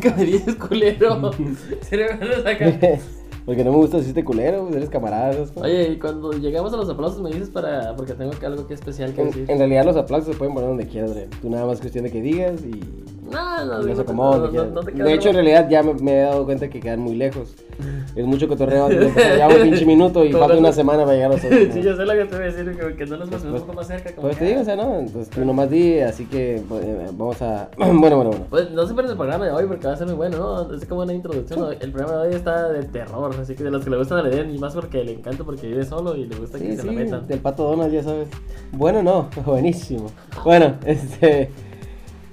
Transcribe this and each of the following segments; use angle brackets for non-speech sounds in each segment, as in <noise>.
¿Por qué me dices culero? <laughs> <laughs> Porque no me gusta decirte culero, pues eres camarada. Oye, y cuando llegamos a los aplausos me dices para. Porque tengo algo que especial que En, decir. en realidad los aplausos se pueden poner donde quieras, Dre. Tú nada más es cuestión de que digas y No, no, no, los no, acomodas no, no, te De hecho, en realidad ya me, me he dado cuenta que quedan muy lejos. <laughs> Es mucho cotorreo. Ya un pinche minuto y falta una semana para llegar a los <laughs> otros. Sí, yo sé lo que te voy a decir, que, que no nos pasemos un poco más cerca. Como Pues te que, digo, o sea, ¿no? Entonces tú nomás di, así que pues, eh, vamos a... <clears throat> bueno, bueno, bueno. Pues no se pierdan el programa de hoy porque va a ser muy bueno, ¿no? Es como una introducción. ¿no? El programa de hoy está de terror, así que de los que le gustan a Eden y más porque le encanta porque vive solo y le gusta que Sí, se sí, la metan. del pato Donald, ya sabes. Bueno, no, <laughs> buenísimo. Bueno, este...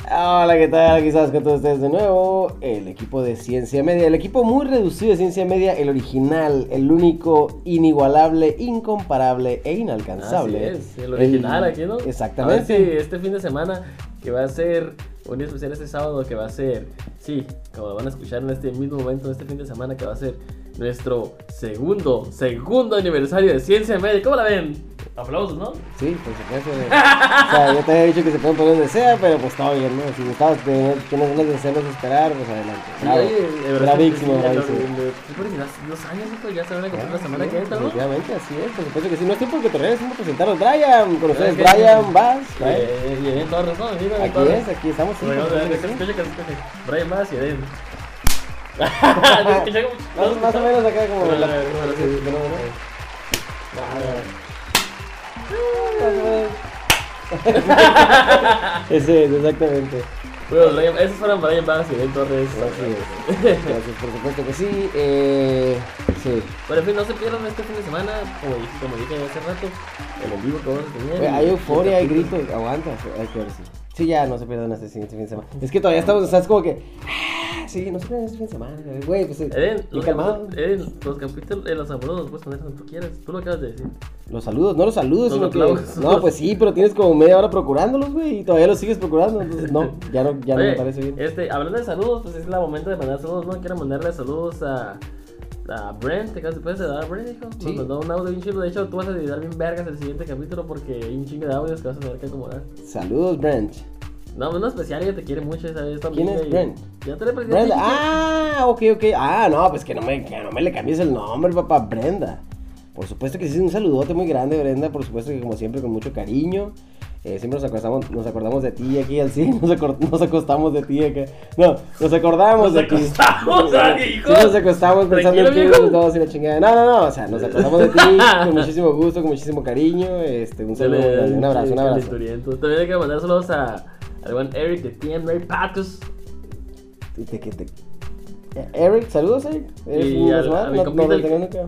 Hola, ¿qué tal? Quizás con todos ustedes de nuevo. El equipo de Ciencia Media, el equipo muy reducido de Ciencia Media, el original, el único, inigualable, incomparable e inalcanzable. Así es, el original aquí, ¿no? Exactamente. A ver si este fin de semana, que va a ser un día especial este sábado, que va a ser, sí, como van a escuchar en este mismo momento, este fin de semana, que va a ser nuestro segundo, segundo aniversario de Ciencia Media. ¿Cómo la ven? Aplausos, ¿no? Sí, por supuesto. o sea, yo te había dicho que se pueden poner donde sea, pero pues todo bien, ¿no? Si gustabas tener, tienes ganas de hacerlos esperar, pues adelante. Bravo. Sí, bravísimo, das dos años, hijo, ya se van a cumplir la semana que entra, ¿no? Definitivamente, así es, por supuesto que sí. No es tiempo que te es tiempo de presentarnos. Brian, con ustedes. Brian. Eh, y Eden Torres, Aquí es, aquí estamos. Brian Bass y Eden. ¿Se escucha como- Más, más o menos acá como Ese es, <laughs> exactamente. Bueno, Brian- esos fueron Brian Bass y Eden Torres. Gracias, por supuesto que sí. Eh, sí. Pero en fin, no se pierdan este fin de semana, como dije, como dije hace rato, el en vivo que vamos a tener. Hay euforia, hay gritos. Aguanta, hay que ver si. Sí, ya, no se pierdan este siguiente fin de semana. Es que todavía estamos, o sea, es como que. ah, Sí, no se pierdan este fin de semana. Güey, pues. Eden, bien los, calmado. Eden, los capítulos, eh, los saludos los puedes poner donde tú quieras. Tú lo acabas de decir. Los saludos, no los saludos, Los sino que. No, pues sí, pero tienes como media hora procurándolos, güey, y todavía los sigues procurando. Entonces, no, ya no, ya no Oye, me parece bien. Este, hablando de saludos, pues es el momento de mandar saludos, ¿no? Quiero mandarle saludos a, a Brent, ¿te puedes dar a Brent, hijo? Sí. Nos mandó un audio bien chido. De hecho, tú vas a editar bien vergas el siguiente capítulo porque hay un chingo de audios que vas a tener que acomodar. Saludos, Brent. No, no especial, ella te quiere mucho, ¿sabes? ¿Quién es y- Brent? Ya te le presenté. Brenda. Ah, ok, ok. Ah, no, pues que no me, que no me le cambies el nombre, papá. Brenda. Por supuesto que sí, un saludote muy grande, Brenda. Por supuesto que, como siempre, con mucho cariño. Eh, siempre nos acordamos, nos acordamos de ti aquí al cine. <laughs> Nos, acor- nos acostamos de ti acá. No, nos acordamos Nos de ti. acostamos, ay, hijo. Sí, nos acostamos pensando en ti. Nos y la chingada. No, no, no. O sea, nos acordamos de ti <laughs> con muchísimo gusto, con muchísimo cariño. Este, un saludo, grande, un abrazo, un abrazo. También hay que mandar saludos a, al buen Eric de TM Ray Pacos. Eric, saludos, Eric. ¿Eres Y a mi No, no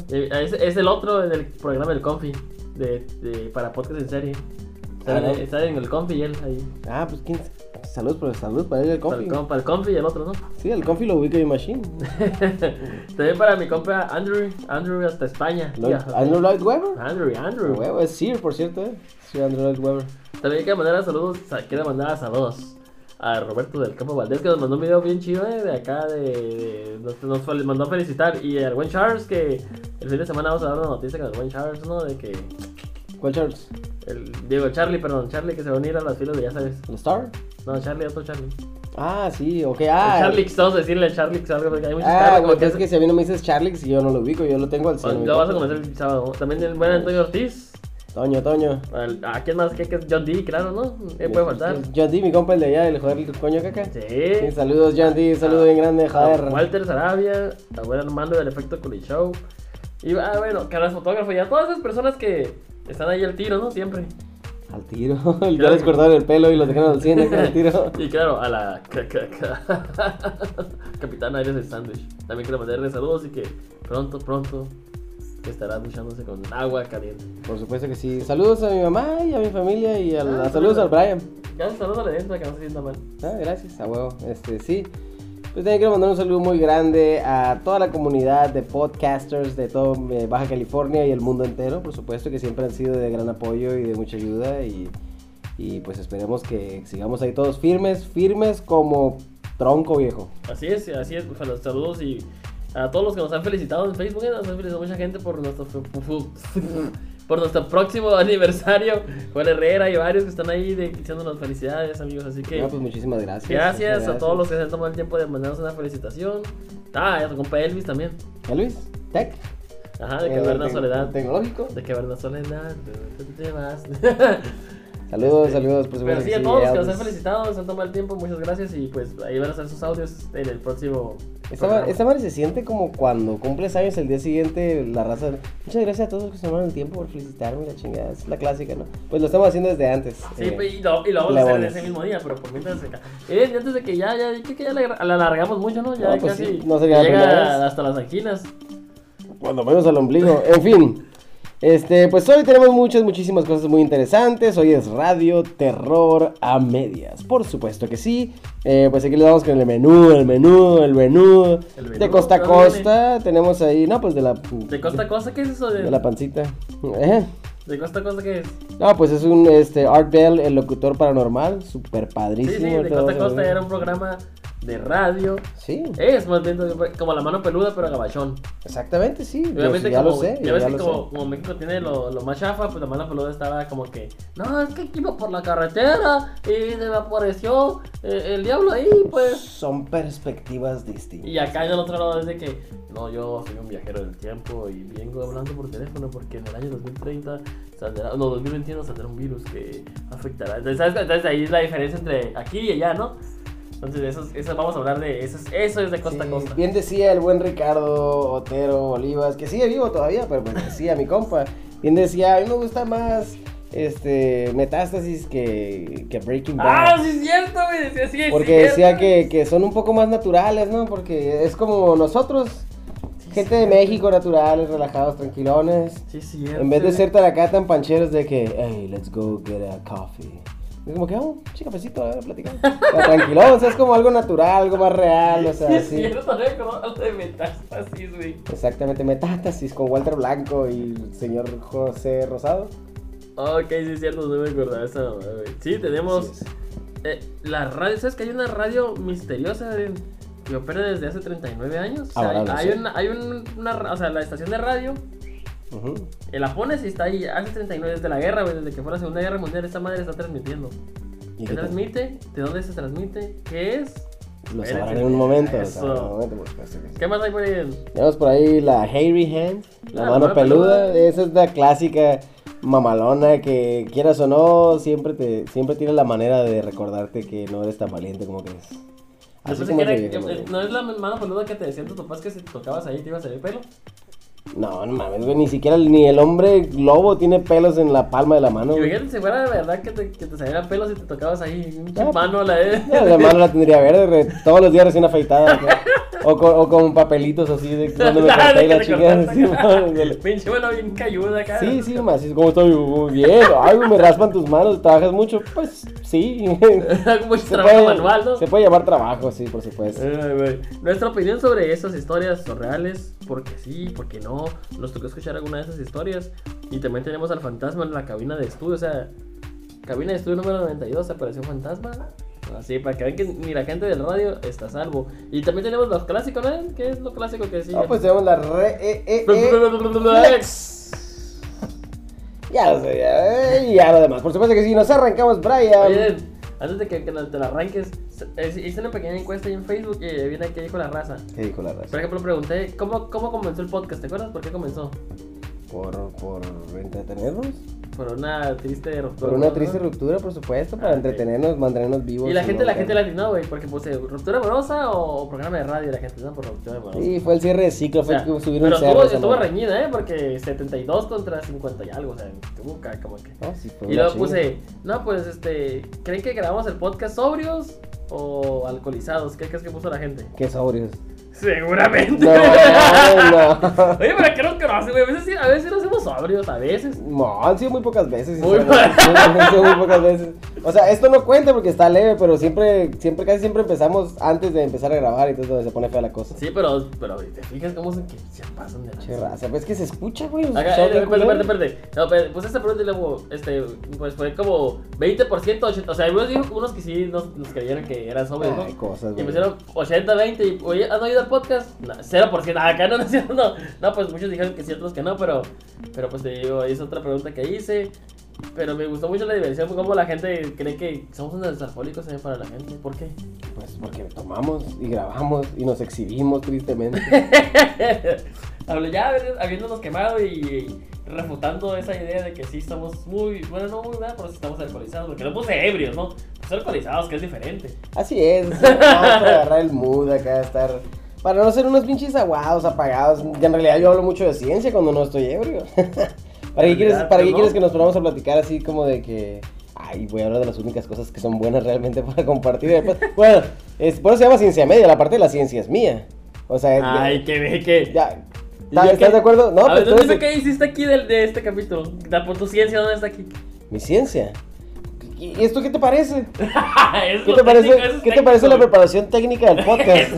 el- Es, es el otro del programa del Confi, de, de- para podcast en serie. Está, ¿no? está en el Confi y él ahí. Ah, pues quién. Saludos, pero saludos para él, el Para Confi. el, para el Confi y el otro, ¿no? Sí, el Confi lo ubica mi machine. <laughs> También para mi compa Andrew, Andrew hasta España. Lloyd- Ya. Andrew Lloyd Webber. Andrew, Andrew. Huevo, es Sir, por cierto, eh. Sí, Andrew Lloyd Webber. También que mandar a saludos, sa- quiero mandar a saludos a Roberto del Campo Valdés que nos mandó un video bien chido eh, de acá, de, de- nos, nos mandó a felicitar y al buen Charles que el fin de semana vamos a dar una noticia con el buen Charles, ¿no? De que ¿Cuál Charles? el Diego Charlie, perdón, Charlie que se va a unir a las filas de ya sabes. ¿El Star? No, Charlie, otro Charlie. Ah, sí, ok. El Ah, Charlie, vamos a decirle Charlie algo porque hay muchos Ah, güey, como es que si a mí no me dices Charlie, si yo no lo ubico, yo lo tengo al cielo. lo vas a conocer el sábado. También el buen Antonio Ortiz. Toño, Toño. Al- ¿A quién más? ¿Qué, qué es John D? Claro, ¿no? ¿Qué puede faltar? John D, mi compa, el de allá, el joder, el coño caca. Sí, Sí. saludos, John D, saludo bien grande, A joder. Walter Sarabia, a buen Armando del Efecto Culi Show. Y ah, bueno, Caras Fotógrafo y a todas esas personas que están ahí al tiro, ¿no? Siempre. Al tiro. <laughs> ya les cortaron el pelo y los dejaron al cine al tiro. <laughs> Y claro, a la <laughs> ca- ca- ca- Capitana Aires del Sandwich. También quiero mandarle saludos y que pronto, pronto estará duchándose con agua caliente. Por supuesto que sí. Saludos a mi mamá y a mi familia y al- Ah, a- saludos al Brian. Ya, saludos a la dentro que no se sienta mal. Ah, gracias, a huevo. Este, sí. Pues también quiero mandar un saludo muy grande a toda la comunidad de podcasters de todo eh, Baja California y el mundo entero, por supuesto, que siempre han sido de gran apoyo y de mucha ayuda. Y, pues esperemos que sigamos ahí todos firmes, firmes como tronco viejo. Así es, así es, pues, saludos y a todos los que nos han felicitado en Facebook, eh, nos han felicitado mucha gente por nuestro por nuestro próximo <laughs> aniversario. Juan Herrera y varios que están ahí diciéndonos felicidades, amigos. Así que No, pues muchísimas gracias. gracias, muchas a todos los que se han tomado el tiempo de mandarnos una felicitación. Ah, y a tu compa Elvis también. ¿A Luis? ¿Tech? Ajá, de Eh, Caverna tec- Soledad. Tecnológico. De Caverna Soledad. ¿Qué te vas? <laughs> Saludos, saludos, por Pero supuesto. sí, que a todos los que nos Elvis. han felicitado, se han tomado el tiempo, muchas gracias y pues ahí van a hacer sus audios en el próximo. Esta, madre se siente como cuando cumples años el día siguiente, la raza. Muchas gracias a todos los que se tomaron el tiempo por felicitarme, la chingada. Es la clásica, ¿no? Pues lo estamos haciendo desde antes. Sí, eh, pues, y lo, y lo vamos a hacer en ese mismo día, pero por mientras acá. Eh, antes de que ya, ya, creo que ya la, la alargamos mucho, ¿no? Ya No, pues casi sí, no sería la llega hasta las anginas. Cuando menos al ombligo. En fin. Este, pues hoy tenemos muchas, muchísimas cosas muy interesantes. Hoy es radio, terror a medias. Por supuesto que sí. Eh, pues aquí le damos con el menú, el menú, el menú. El de costa a ¿dónde costa. Tenemos ahí, no, pues de la. ¿De costa a costa qué es eso? De, De la pancita. Eh. ¿De costa a costa qué es? No, pues es un este, Art Bell, el locutor paranormal. Súper Sí, padrísimo. sí, de todo costa a costa era un programa de radio. Sí, Es más bien como la mano peluda, pero gabachón. exactamente, sí. Yo Obviamente, ya como, lo sé. ya yo ves ya que como, sé. como México tiene lo, lo más chafa, pues la mano peluda estaba como que, no, es que iba por la carretera y se me apareció eh, el diablo ahí, pues. Son perspectivas distintas. Y acá en el otro lado es de que, no, yo soy un viajero del tiempo y vengo hablando por teléfono porque en el año 2030 saldrá, no, 2021 saldrá un virus que afectará. Entonces, ¿sabes? Entonces ahí es la diferencia entre aquí y allá, ¿no? Entonces, eso, es- eso vamos a hablar de, eso es, eso es de costa Sí, a costa. Bien decía el buen Ricardo Otero Olivas, que sigue vivo todavía, pero pues <laughs> decía mi compa. Bien decía, a mí me gusta más este Metástasis que, que Breaking Bad. Ah, sí es cierto, güey, decía sí, es Porque decía cierto. que, que son un poco más naturales, ¿no? Porque es como nosotros, gente de México, naturales, relajados, tranquilones. Sí, cierto. En vez de ser tan acá tan pancheros de que, hey, let's go get a coffee. Es como que, oh, sí, cafecito, a ver, platicamos. <laughs> Tranquilo, o sea, es como algo natural, algo más real, o Sí, sea, es sí. cierto, no me acordaba de metástasis, güey. Exactamente, metástasis con Walter Blanco y el señor José Rosado. Ok, sí es cierto, no me acordaba de esa güey. Sí, tenemos eh, la radio, ¿sabes que hay una radio misteriosa que opera desde hace 39 años? O sea, Ahora hay, lo hay una, hay un- una, o sea, la estación de radio, Ujú. eh, la pones y está ahí hace 39, desde la guerra, güey, desde que fue la Segunda Guerra Mundial, esta madre está transmitiendo. ¿Y ¿Qué transmite? ¿De dónde se transmite? ¿Qué es? Lo sabrán en un momento. Eso. en un momento, por supuesto que sí. ¿Qué más hay por ahí? Tenemos por ahí la Hairy Hand, la Ah, mano mano peluda. peluda. Esa es la clásica mamalona que quieras o no, siempre te siempre tiene la manera de recordarte que no eres tan valiente como crees. Así como que era- eh. ¿No es la mano peluda que te decían tus papás que si te tocabas ahí te iba a salir pelo? No, no mames, güey, ni siquiera el- ni el hombre lobo tiene pelos en la palma de la mano. güey. Imagínate si fuera de verdad que te, que te salieran pelos y te tocabas ahí. Un Ah, mano a la vez. No, la mano la tendría verde, re- todos los días recién afeitada. <laughs> O con, o con papelitos así de <laughs> cuando me corté que la dele. Pinche mano bien cayuda acá. Sí, sí, más, es como estoy muy bien. Ay, me raspan tus manos, trabajas mucho. Pues sí. <laughs> Se trabajo puede, manual, ¿no? se puede llamar trabajo, sí, por supuesto. Ay. Nuestra opinión sobre esas historias son reales, porque sí, porque no. Nos tocó escuchar alguna de esas historias. Y también tenemos al fantasma en la cabina de estudio. O sea, cabina de estudio número 92 apareció un fantasma. Así, para que vean que ni la gente del radio está a salvo. Y también tenemos los clásicos, ¿no? ¿Qué es lo clásico que sigue? No, pues tenemos la re. Eh, eh, flex. Ya lo sé, ya, eh, ya lo demás. Por supuesto que sí, nos arrancamos, Brian. Oye, antes de que, que te la arranques, hice una pequeña encuesta ahí en Facebook y viene aquí dijo la raza. ¿Qué dijo la raza? Por ejemplo, pregunté, ¿cómo, ¿cómo comenzó el podcast? ¿Te acuerdas por qué comenzó? Por, por entretenernos. Por una triste ruptura. Por una triste ruptura, por supuesto, para Ah, entretenernos, mantenernos vivos. Y la gente, la gente tan- latinó, güey, porque puse ruptura amorosa o programa de radio la gente no por ruptura amorosa. Sí, fue el cierre de ciclo, O fue sea, que subieron pero un cerro. estuvo, esa estuvo reñida, ¿eh? Porque 72 contra 50 y algo, o sea, estuvo como que... No, sí, fue Y luego puse, no, pues, este, ¿creen que grabamos el podcast sobrios o alcoholizados? ¿Qué crees que puso la gente? Qué sobrios. Seguramente. No, no. <laughs> Oye, pero ¿qué nos conocen, güey? A veces, a veces nos hacemos sobrios, a veces. No, han sido muy pocas veces. Muy <laughs> han sido muy pocas veces. O sea, esto no cuenta porque está leve, pero siempre, siempre, casi siempre empezamos antes de empezar a grabar y entonces se pone fea la cosa. Sí, pero, pero te fijas cómo se, que se pasan de Che raza, pues que se escucha, güey. Acá, eh. No, pero puse esta pregunta y luego, este, pues fue como 20%, 80. O sea, algunos dijo unos que sí nos, nos creyeron que eran sobrios, ¿no? Cosas, Y güey. me hicieron 80, 20 y, oye, ¿han oído podcast? No, 0%, ah, acá no, no, no, no, pues muchos dijeron que sí, otros que no, pero Pero pues te digo, es otra pregunta que hice. Pero me gustó mucho la diversión, como la gente cree que somos unos alcohólicos también para la gente. ¿Por qué? Pues porque tomamos y grabamos y nos exhibimos tristemente. <laughs> Hablo ya habi- habiéndonos quemado y refutando esa idea de que sí estamos muy, bueno, no muy mal, pero sí estamos alcoholizados. Porque no puse ebrios, ¿no? Pues alcoholizados, que es diferente. Así es, es para agarrar el mood acá, estar. Para no ser unos pinches aguados, apagados. Y en realidad yo hablo mucho de ciencia cuando no estoy ebrio. <laughs> ¿Para qué, quieres, ¿para pues, qué no. quieres que nos ponamos a platicar así como de que... Ay, voy a hablar de las únicas cosas que son buenas realmente <laughs> para compartir después. Bueno, es, por eso se llama ciencia media, la parte de la ciencia es mía. O sea, es- Ay, que ve que. ya. ¿Y yo ¿Estás, estás de acuerdo? No, a ver, pues dime entonces, qué hiciste aquí del- de, este capítulo. Por tu ciencia, ¿dónde está aquí? mi ciencia. ¿Y esto qué te parece? <laughs> ¿Qué te parece, técnico, ¿qué te parece la preparación técnica del <laughs> podcast?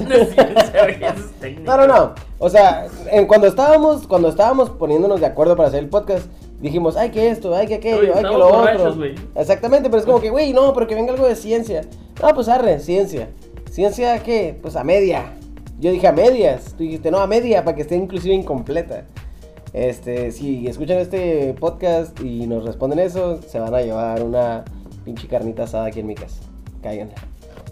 No. No, no. O sea, en- cuando estábamos, cuando estábamos poniéndonos de acuerdo para hacer el podcast, dijimos, ay, que esto, ay, que aquello, ay, que lo otro. güey. Exactamente, pero es como <laughs> que, güey, no, pero que venga algo de ciencia. No, pues arre, ciencia. ¿Ciencia qué? Pues a media. Yo dije a medias. Tú dijiste, no, a media, para que esté inclusive incompleta. Este, si escuchan este podcast y nos responden eso, se van a llevar una pinche carnita asada aquí en mi casa. Cáiganle.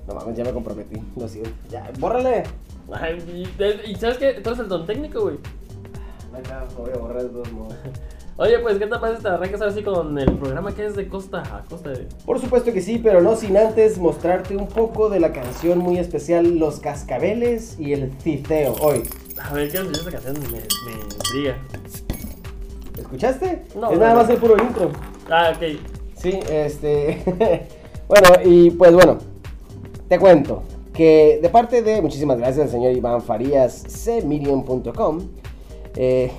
No mames, ya me comprometí. Lo siento. Ya, bórrale. Ay, y, y ¿sabes qué? Tú eres el don técnico, güey. Lo voy a borrar de todos modos. <laughs> Oye, pues, ¿qué te parece te arrancas ahora sí con el programa que es de costa a costa? De... Por supuesto que sí, pero no sin antes mostrarte un poco de la canción muy especial Los Cascabeles y el Citeo. Hoy, A ver, ¿qué es esa canción? Me, me intriga. ¿escuchaste? No, es no, nada no. más el puro intro. Ah, ok. Sí, este. <laughs> bueno, y pues bueno, te cuento que de parte de. Muchísimas gracias al señor Iván Farías, cmedium.com. Eh,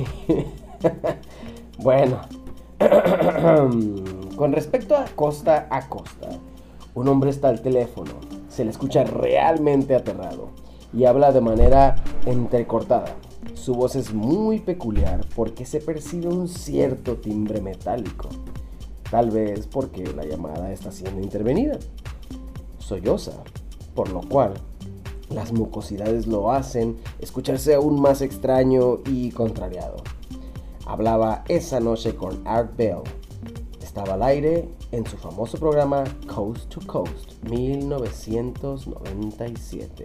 <laughs> bueno, <clears throat> con respecto a costa a costa, un hombre está al teléfono, se le escucha realmente aterrado y habla de manera entrecortada. Su voz es muy peculiar porque se percibe un cierto timbre metálico. Tal vez porque la llamada está siendo intervenida. Solloza, por lo cual las mucosidades lo hacen escucharse aún más extraño y contrariado. Hablaba esa noche con Art Bell. Estaba al aire en su famoso programa Coast to Coast 1997.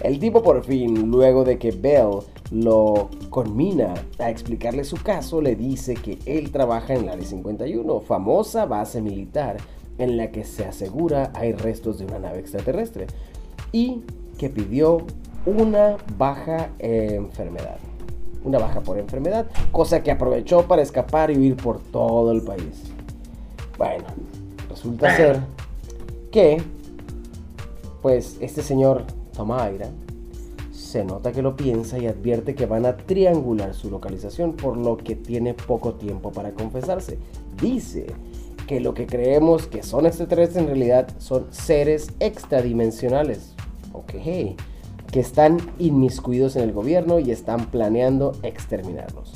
El tipo por fin, luego de que Bell lo conmina a explicarle su caso, le dice que él trabaja en la Área 51, famosa base militar en la que se asegura hay restos de una nave extraterrestre, y que pidió una baja eh, enfermedad. Una baja por enfermedad, cosa que aprovechó para escapar y huir por todo el país. Bueno, resulta ser que, pues, este señor se nota que lo piensa y advierte que van a triangular su localización, por lo que tiene poco tiempo para confesarse. Dice que lo que creemos que son extraterrestres en realidad son seres extradimensionales, ok, que están inmiscuidos en el gobierno y están planeando exterminarlos.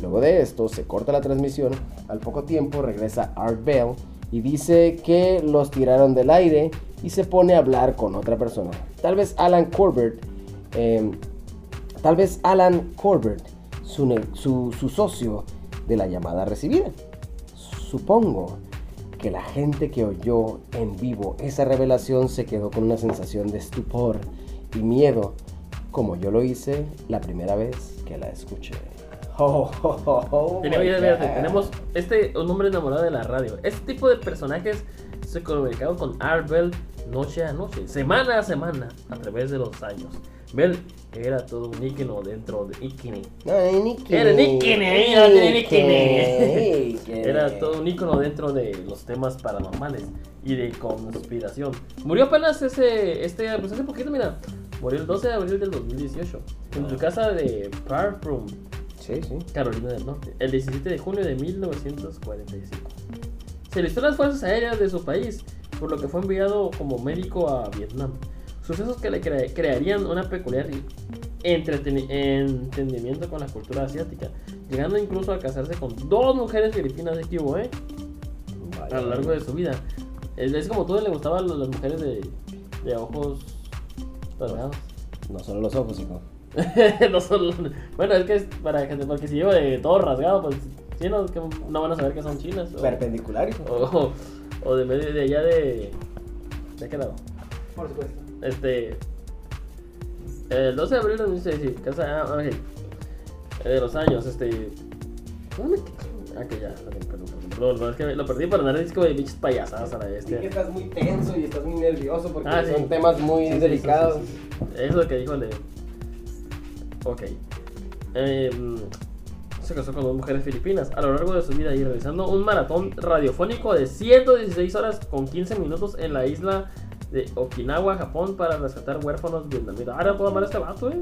Luego de esto se corta la transmisión, al poco tiempo regresa Art Bell y dice que los tiraron del aire y se pone a hablar con otra persona. Tal vez Alan Corbett, eh, tal vez Alan Corbett, su, su- su socio de la llamada recibida. Supongo que la gente que oyó en vivo esa revelación se quedó con una sensación de estupor y miedo, como yo lo hice la primera vez que la escuché. <laughs> Oh, oh, oh, oh Tenemos, mira, God. tenemos este un hombre enamorado de la radio. Este tipo de personajes se comunicaban con Art Bell noche a noche, semana a semana, a través de los años. Bell era todo un ícono dentro de ícono. No, era Nicky. Era todo un ícono dentro de los temas paranormales y de conspiración. Murió apenas ese, este, pues hace poquito, mira. Murió el 12 de abril del 2018 en su casa de Park Room, Sí, sí. Carolina del Norte, el 17 de junio de 1945. Se listó en las fuerzas aéreas de su país, por lo que fue enviado como médico a Vietnam. Sucesos que le cre- crearían una peculiar entendimiento con la cultura asiática, llegando incluso a casarse con dos mujeres filipinas de Cuba, ¿eh? a lo largo de su vida. Es, como todo le gustaban las mujeres de, de ojos dorados. No solo los ojos, hijo. <laughs> no solo. Bueno, es que es para gente, porque si llevo de todo rasgado, pues chinos que no van a saber que son chinas. O, Perpendicular, hijo. o, o de medio de allá de. ¿De qué lado? Por supuesto. Este. El 12 de abril de 2006, sí, casa. Ah, ok. Eh, De los años, este. ¿Dónde? Ah, que ya, lo tengo, perdón, perdón, perdón, perdón, es que lo perdí para andar disco de bichos payasadas a la Sí que bestia. estás muy tenso y estás muy nervioso porque Ah, sí. son temas muy Sí, sí, sí, delicados. sí, sí, sí. Eso es lo que dijo el de. Ok. Em, se casó con dos mujeres filipinas a lo largo de su vida y realizando un maratón radiofónico de 116 horas con 15 minutos en la isla de Okinawa, Japón, para rescatar huérfanos vietnamitas. Ahora puedo amar a este vato, eh.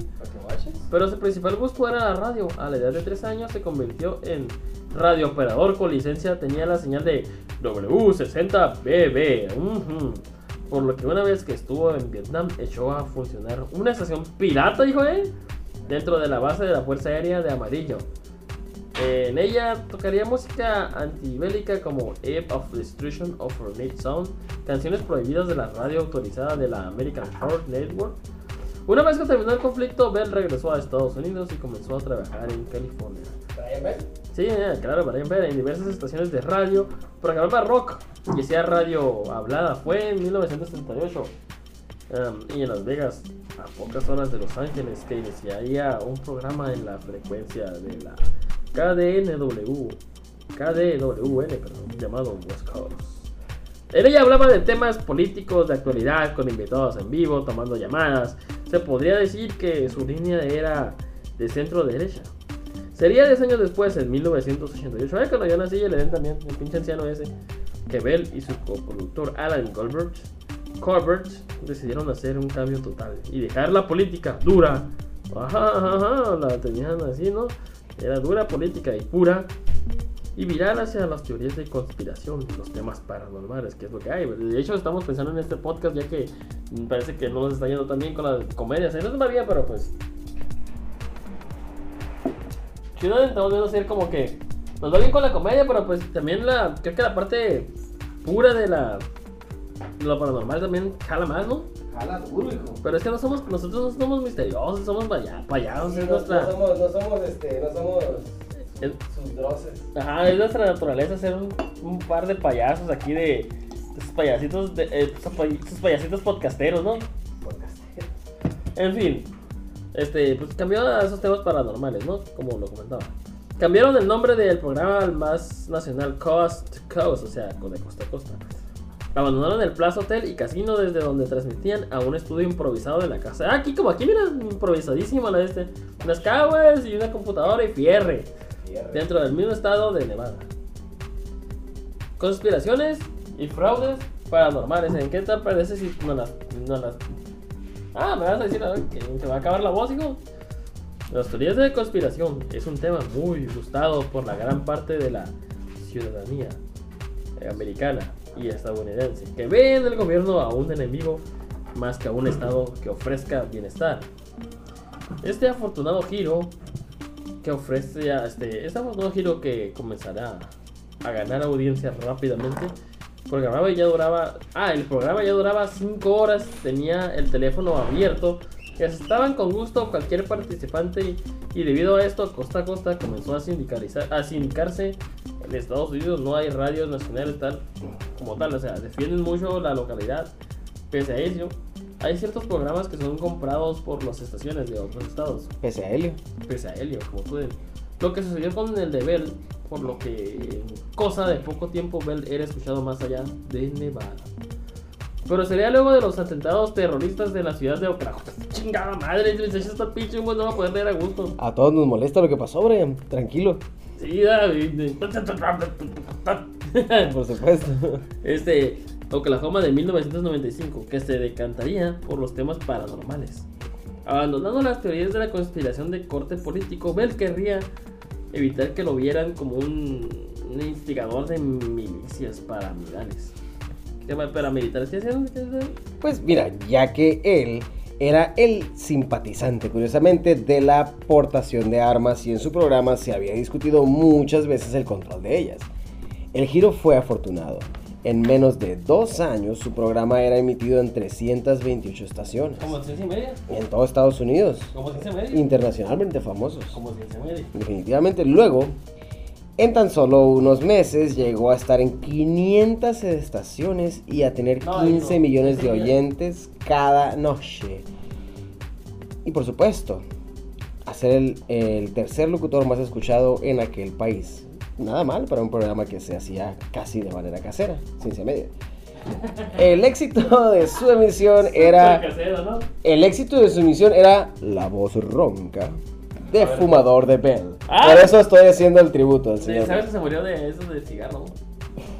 Pero su principal gusto era la radio. A la edad de 3 años se convirtió en radiooperador con licencia. Tenía la señal de W60BB. ujú. Por lo que una vez que estuvo en Vietnam echó a funcionar una estación pirata, dijo él, dentro de la base de la Fuerza Aérea de Amarillo. En ella tocaría música antibélica como Eve of Destruction of Ornate Sound, canciones prohibidas de la radio autorizada de la American Heart Network. Una vez que terminó el conflicto, Bell regresó a Estados Unidos y comenzó a trabajar en California. ¿Brian Bell? Sí, eh, claro, para ver en diversas estaciones de radio, programa rock y hacía radio hablada. Fue en 1978 um, y en Las Vegas, a pocas horas de Los Ángeles, que iniciaría un programa en la frecuencia de la KDNW, KDWN, perdón, llamado West Coast. En ella hablaba de temas políticos de actualidad con invitados en vivo, tomando llamadas. Se podría decir que su línea era de centro derecha. Sería 10 años después, en 1988, ay, cuando yo nací, le den también, el pinche anciano ese, que Bell y su coproductor Alan Goldberg, Colbert decidieron hacer un cambio total y dejar la política dura. Ajá, ajá, ajá, la tenían así, ¿no? Era dura política y pura. Y virar hacia las teorías de conspiración, los temas paranormales, que es lo que hay. De hecho, estamos pensando en este podcast ya que parece que no nos está yendo tan bien con las comedias. No es bien, pero pues chido estamos viendo hacer como que nos va bien con la comedia, pero pues también la creo que la parte pura de la lo paranormal también jala más, ¿no? Jala duro, hijo. Pero es que no somos nosotros no somos misteriosos, somos paya- payasos, Sí, es no, nuestra no somos, no somos, este, no somos es- sus droces. ajá, es nuestra naturaleza ser un, un par de payasos aquí de esos payasitos de eh, esos payasitos podcasteros, ¿no? En fin, este, pues cambió a esos temas paranormales, ¿no? Como lo comentaba. Cambiaron el nombre del programa al más nacional Coast to Coast, o sea, de costa a costa. Abandonaron el Plaza Hotel y Casino desde donde transmitían a un estudio improvisado de la casa. Ah, aquí como aquí, mira, improvisadísimo la este. Unas caguas y una computadora y fierre. Dentro del mismo estado de Nevada. Conspiraciones y fraudes paranormales. ¿En qué te parece si no las, no las Ah, me vas a decir que se va a acabar la voz, hijo. Las teorías de conspiración es un tema muy gustado por la gran parte de la ciudadanía americana y estadounidense, que ve en el gobierno a un enemigo más que a un estado que ofrezca bienestar. Este afortunado giro que ofrece a- este, este afortunado giro que comenzará a ganar audiencia rápidamente el programa ya duraba. Ah, el programa ya duraba 5 horas. Tenía el teléfono abierto. Que aceptaban con gusto cualquier participante. Y, debido a esto, costa a costa comenzó a, sindicalizar, a sindicarse. En Estados Unidos no hay radios nacionales tal como tal. O sea, defienden mucho la localidad. Pese a ello, hay ciertos programas que son comprados por las estaciones de otros estados Pese a Helio. pese a Helio, como pueden. Lo que sucedió con el de Bell, por lo que cosa de poco tiempo Bell era escuchado más allá de Nevada. Pero sería luego de los atentados terroristas de la ciudad de Oklahoma. Chingada madre, les echas esta pinche humo, no va a poder leer a gusto. A todos nos molesta lo que pasó, Brian. Tranquilo. Sí, David. Por supuesto. Este, Oklahoma de 1995, que se decantaría por los temas paranormales. Abandonando las teorías de la conspiración de corte político, Bell querría evitar que lo vieran como un, un instigador de milicias paramilitares. ¿Qué paramilitares? ¿Qué hacían? ¿Qué hacían? Pues mira, ya que él era el simpatizante, curiosamente, de la aportación de armas y en su programa se había discutido muchas veces el control de ellas. El giro fue afortunado. En menos de dos años, su programa era emitido en 328 estaciones. ¿Como ciencia media? En todo Estados Unidos. ¿Como ciencia media? Internacionalmente famosos. Como ciencia media. Definitivamente. Luego, en tan solo unos meses, llegó a estar en 500 estaciones y a tener No, 15 no, millones de oyentes cada noche. Y por supuesto, a ser el, el tercer locutor más escuchado en aquel país. Nada mal para un programa que se hacía casi de manera casera, ciencia media. El éxito de su emisión era... El éxito de su emisión era la voz ronca de ver. fumador de Bell. Ah. Por eso estoy haciendo el tributo al señor. ¿Sabes que se murió de eso de cigarro? <laughs>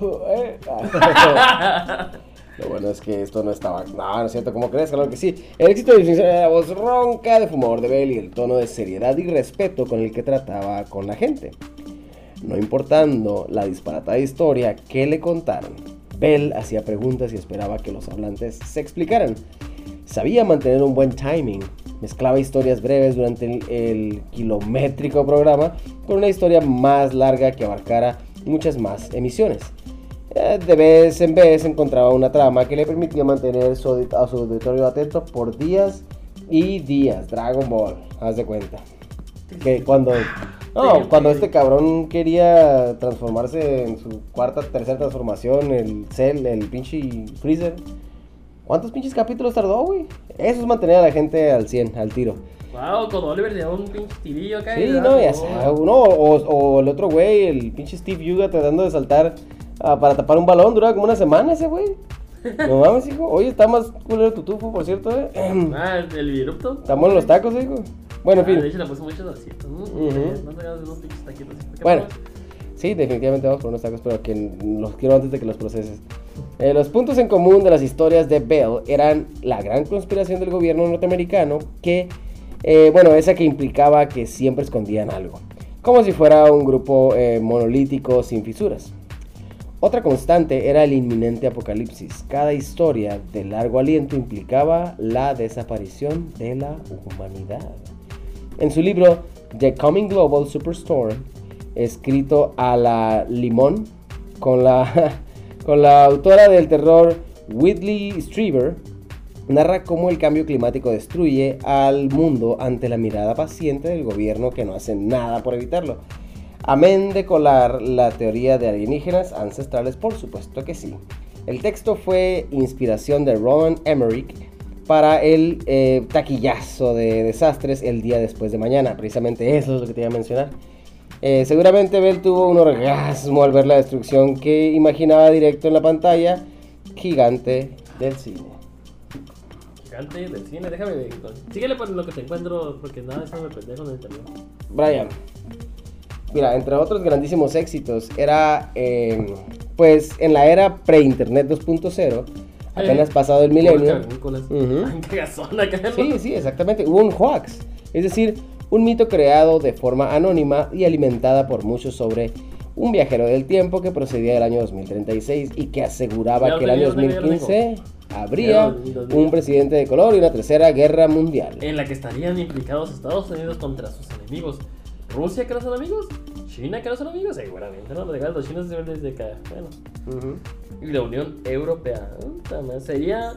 Eh, ah. <laughs> Lo bueno es que esto no estaba. No, no es cierto, ¿cómo crees? Claro que sí. El éxito de la voz ronca de fumador de Bell y el tono de seriedad y respeto con el que trataba con la gente. No importando la disparatada historia que le contaron, Bell hacía preguntas y esperaba que los hablantes se explicaran. Sabía mantener un buen timing. Mezclaba historias breves durante el, el kilométrico programa con una historia más larga que abarcara muchas más emisiones. Eh, De vez en vez encontraba una trama que le permitía mantener su a su auditorio atento por días y días. Dragon Ball, haz de cuenta. Que cuando, no, cuando este cabrón quería transformarse en su cuarta, tercera transformación, el Cell, el pinche Freezer. ¿Cuántos pinches capítulos tardó, güey? Eso es mantener a la gente al 100, al tiro. Wow, con Oliver le dio un pinche tirillo acá. Sí, no, ya oh. sé. No, o, o el otro güey, el pinche Steve Yuga tratando de saltar ah, para tapar un balón, duraba como una semana ese güey. No mames, hijo. Oye, está más culero tu tufo, por cierto, eh. <clears throat> Ah, el virupto. Estamos en los tacos, hijo. Bueno, en Ah, de fin. hecho le puse muchos taquitos. ¿Qué Bueno, pasa? sí, definitivamente vamos por unos tacos, pero que los quiero antes de que los proceses. Eh, los puntos en común de las historias de Bell eran la gran conspiración del gobierno norteamericano, que, eh, bueno, esa que implicaba que siempre escondían algo, como si fuera un grupo eh, monolítico sin fisuras. Otra constante era el inminente apocalipsis. Cada historia de largo aliento implicaba la desaparición de la humanidad. En su libro The Coming Global Superstorm, escrito a la limón con la, <laughs> con la autora del terror Whitley Strieber, narra cómo el cambio climático destruye al mundo ante la mirada paciente del gobierno que no hace nada por evitarlo. Amén de colar la teoría de alienígenas ancestrales, por supuesto que sí. El texto fue inspiración de Roland Emmerich para el eh, taquillazo de desastres el día después de mañana. Precisamente eso es lo que te iba a mencionar. Eh, seguramente Bell tuvo un orgasmo al ver la destrucción que imaginaba directo en la pantalla gigante del cine. Gigante del cine, déjame ver. Síguele por lo que te encuentro, porque nada, eso me perdí con el internet. Brian. Mira, entre otros grandísimos éxitos, era eh, pues en la era pre-internet 2.0, apenas Eh, pasado el milenio. <laughs> Acá, ¿no? Sí, sí, exactamente. Hubo un hoax, es decir, un mito creado de forma anónima y alimentada por muchos sobre un viajero del tiempo que procedía del año 2036 y que aseguraba Ya que el año tenía, ya lo tenía, 2015 Ya habría un presidente de color y una tercera guerra mundial. En la que estarían implicados Estados Unidos contra sus enemigos. Rusia, que no son amigos. China, que no son amigos. Seguramente, ¿no? Los los chinos se ven desde acá. Bueno. Ujú. Y la Unión Europea. Madre, Sería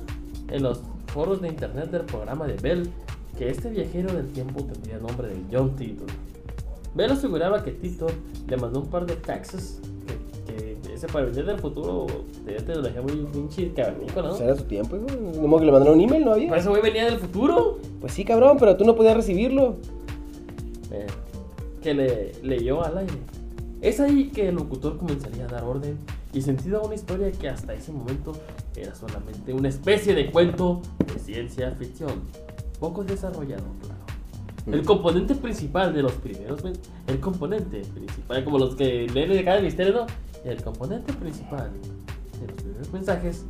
en los foros de internet del programa de Bell que este viajero del tiempo tendría el nombre de John Titor. Bell aseguraba que Titor le mandó un par de taxes que, que ese para venir del futuro ya te lo dejé muy pinche cavernícola, Pues ¿no? era su tiempo, hijo. Como que le mandaron un email, ¿no había? Por eso güey venía del futuro. Pues sí, cabrón, pero tú no podías recibirlo. Eh, que le leyó al aire. Es ahí que el locutor comenzaría a dar orden y sentido a una historia que hasta ese momento era solamente una especie de cuento de ciencia ficción, poco desarrollado, claro. El componente principal de los primeros el componente principal, como los que leen de cada misterio, ¿no? El componente principal de los primeros mensajes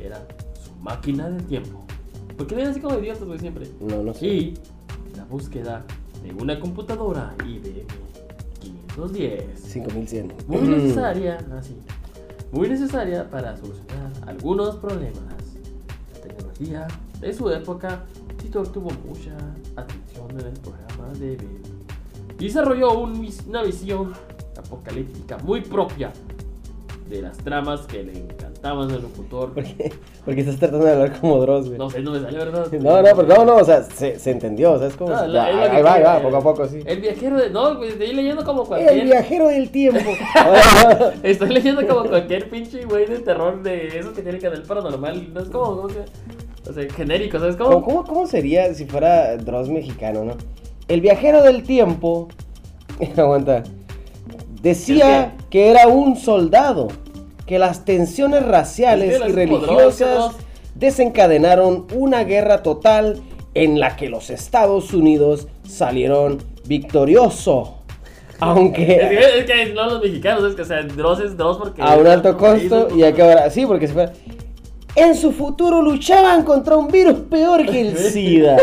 era su máquina del tiempo. ¿Por qué leen así como idiotas, güey, siempre? No, no sé. Y la búsqueda de una computadora IBM 510. 5100. Muy necesaria, así. Muy necesaria para solucionar algunos problemas. La tecnología de su época, Titor tuvo mucha atención en el programa de IBM. Y desarrolló un una visión apocalíptica muy propia de las tramas que le encantaban al locutor. ¿Por qué? Porque estás tratando de hablar como Dross, güey. No sé, no me salió, ¿verdad? No, no, pero no, no, o sea, se, se entendió, o sea, es como... No, si- la- ya, que ahí va, ahí va, poco a poco, sí. El viajero de. No, güey, estoy leyendo como cualquier. El viajero del tiempo. <laughs> <laughs> Estoy leyendo como cualquier pinche güey de terror de esos que tiene canal paranormal. No es como, ¿cómo se O sea, genérico, ¿sabes ¿Cómo, cómo? sería si fuera Dross mexicano, no? El viajero del tiempo, <laughs> aguanta, decía ¿El que era un soldado, que las tensiones raciales Es que y religiosas desencadenaron una guerra total en la que los Estados Unidos salieron victoriosos. <laughs> Es Aunque que, es que no los mexicanos, es que, o sea, Dross es Dross porque. a un alto costo y aquí ahora sí, porque se fue. En su futuro luchaban contra un virus peor que el <laughs> SIDA.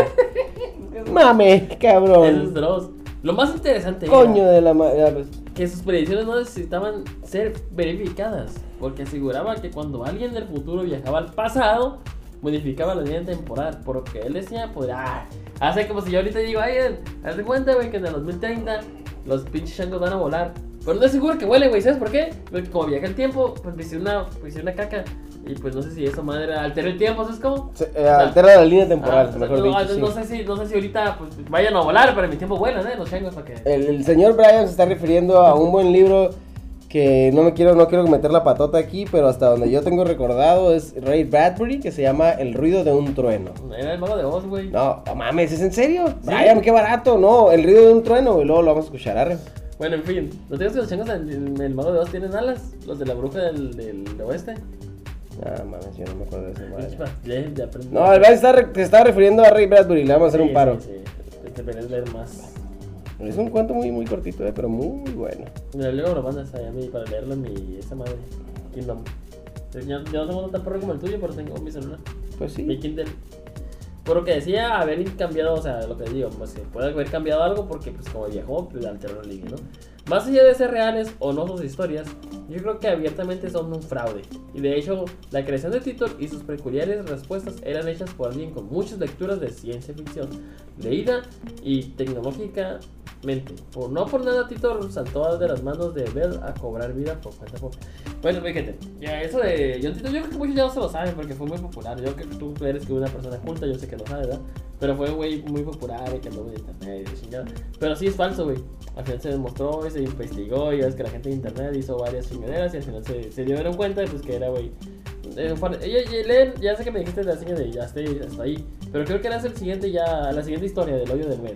Mames, cabrón. Dross. Lo más interesante Coño era de la madre. que sus predicciones no necesitaban ser verificadas, porque aseguraba que cuando alguien del futuro viajaba al pasado, modificaba la línea temporal, porque él decía, pues, ah, hace como si yo ahorita digo, ay, eh, haz de cuenta, güey, que en el 2030 los pinches changos van a volar. Pero no es seguro que vuele, güey, ¿sabes por qué? Porque como viaja el tiempo, pues hice una, pues, hice una caca, y pues no sé si esa madre alteró el tiempo, ¿sabes cómo? Se- eh, altera la línea temporal, Ah, mejor no, dicho. ah, sí. no sé si, no sé si ahorita pues, vayan a volar, pero en mi tiempo vuelan, ¿eh? Los changos para que... El, el señor Brian se está refiriendo a un buen libro que no me quiero, no quiero meter la patota aquí, pero hasta donde yo tengo recordado es Ray Bradbury, que se llama El ruido de un trueno. Era el mago de Oz, güey. No, no mames, ¿es en serio? Brian, qué barato, no, El ruido de un trueno, y luego lo vamos a escuchar, arre. Bueno, en fin, ¿no tienes que los changos en, en el mago de Oz tienen alas? Los de la bruja del, del oeste. Ah, mames, yo no me acuerdo de ese madre. No, el re- te está refiriendo a Ray Bradbury, le vamos a hacer Sí, un paro. Sí, sí. Te deberías leer más. Es un cuento muy, muy cortito, eh, pero muy bueno. Mira, luego lo mandas a mí para leerlo en mi. esa madre. Kingdom. Yo, yo no tengo tan perro como el tuyo, pero tengo mi celular. Pues Mi sí. Kindle. Por lo que decía, haber cambiado, o sea, lo que digo, pues que puede haber cambiado algo porque, pues, como viajó, pues alteró la línea, ¿no? Más allá de ser reales o no sus historias, yo creo que abiertamente son un fraude. Y de hecho, la creación de Titor y sus peculiares respuestas eran hechas por alguien con muchas lecturas de ciencia ficción, leída y tecnológicamente. Por, no por nada, Titor saltó de las manos de Bell a cobrar vida por cuenta propia. Bueno, fíjate, ya eso de John Titor, yo creo que muchos ya no se lo saben porque fue muy popular. Yo creo que tú eres que una persona culta, yo sé que lo sabes, ¿verdad? Pero fue un güey muy popular y que anduvo en internet y de chingada. Pero sí es falso, güey. Al final se demostró y se investigó y es que la gente de internet hizo varias chingaderas y al final se, se dieron cuenta pues que era, güey. eh, ya, ya, sé que me dijiste la seña de ya estoy hasta ahí, pero creo que era el siguiente ya, la siguiente historia del hoyo del Mel.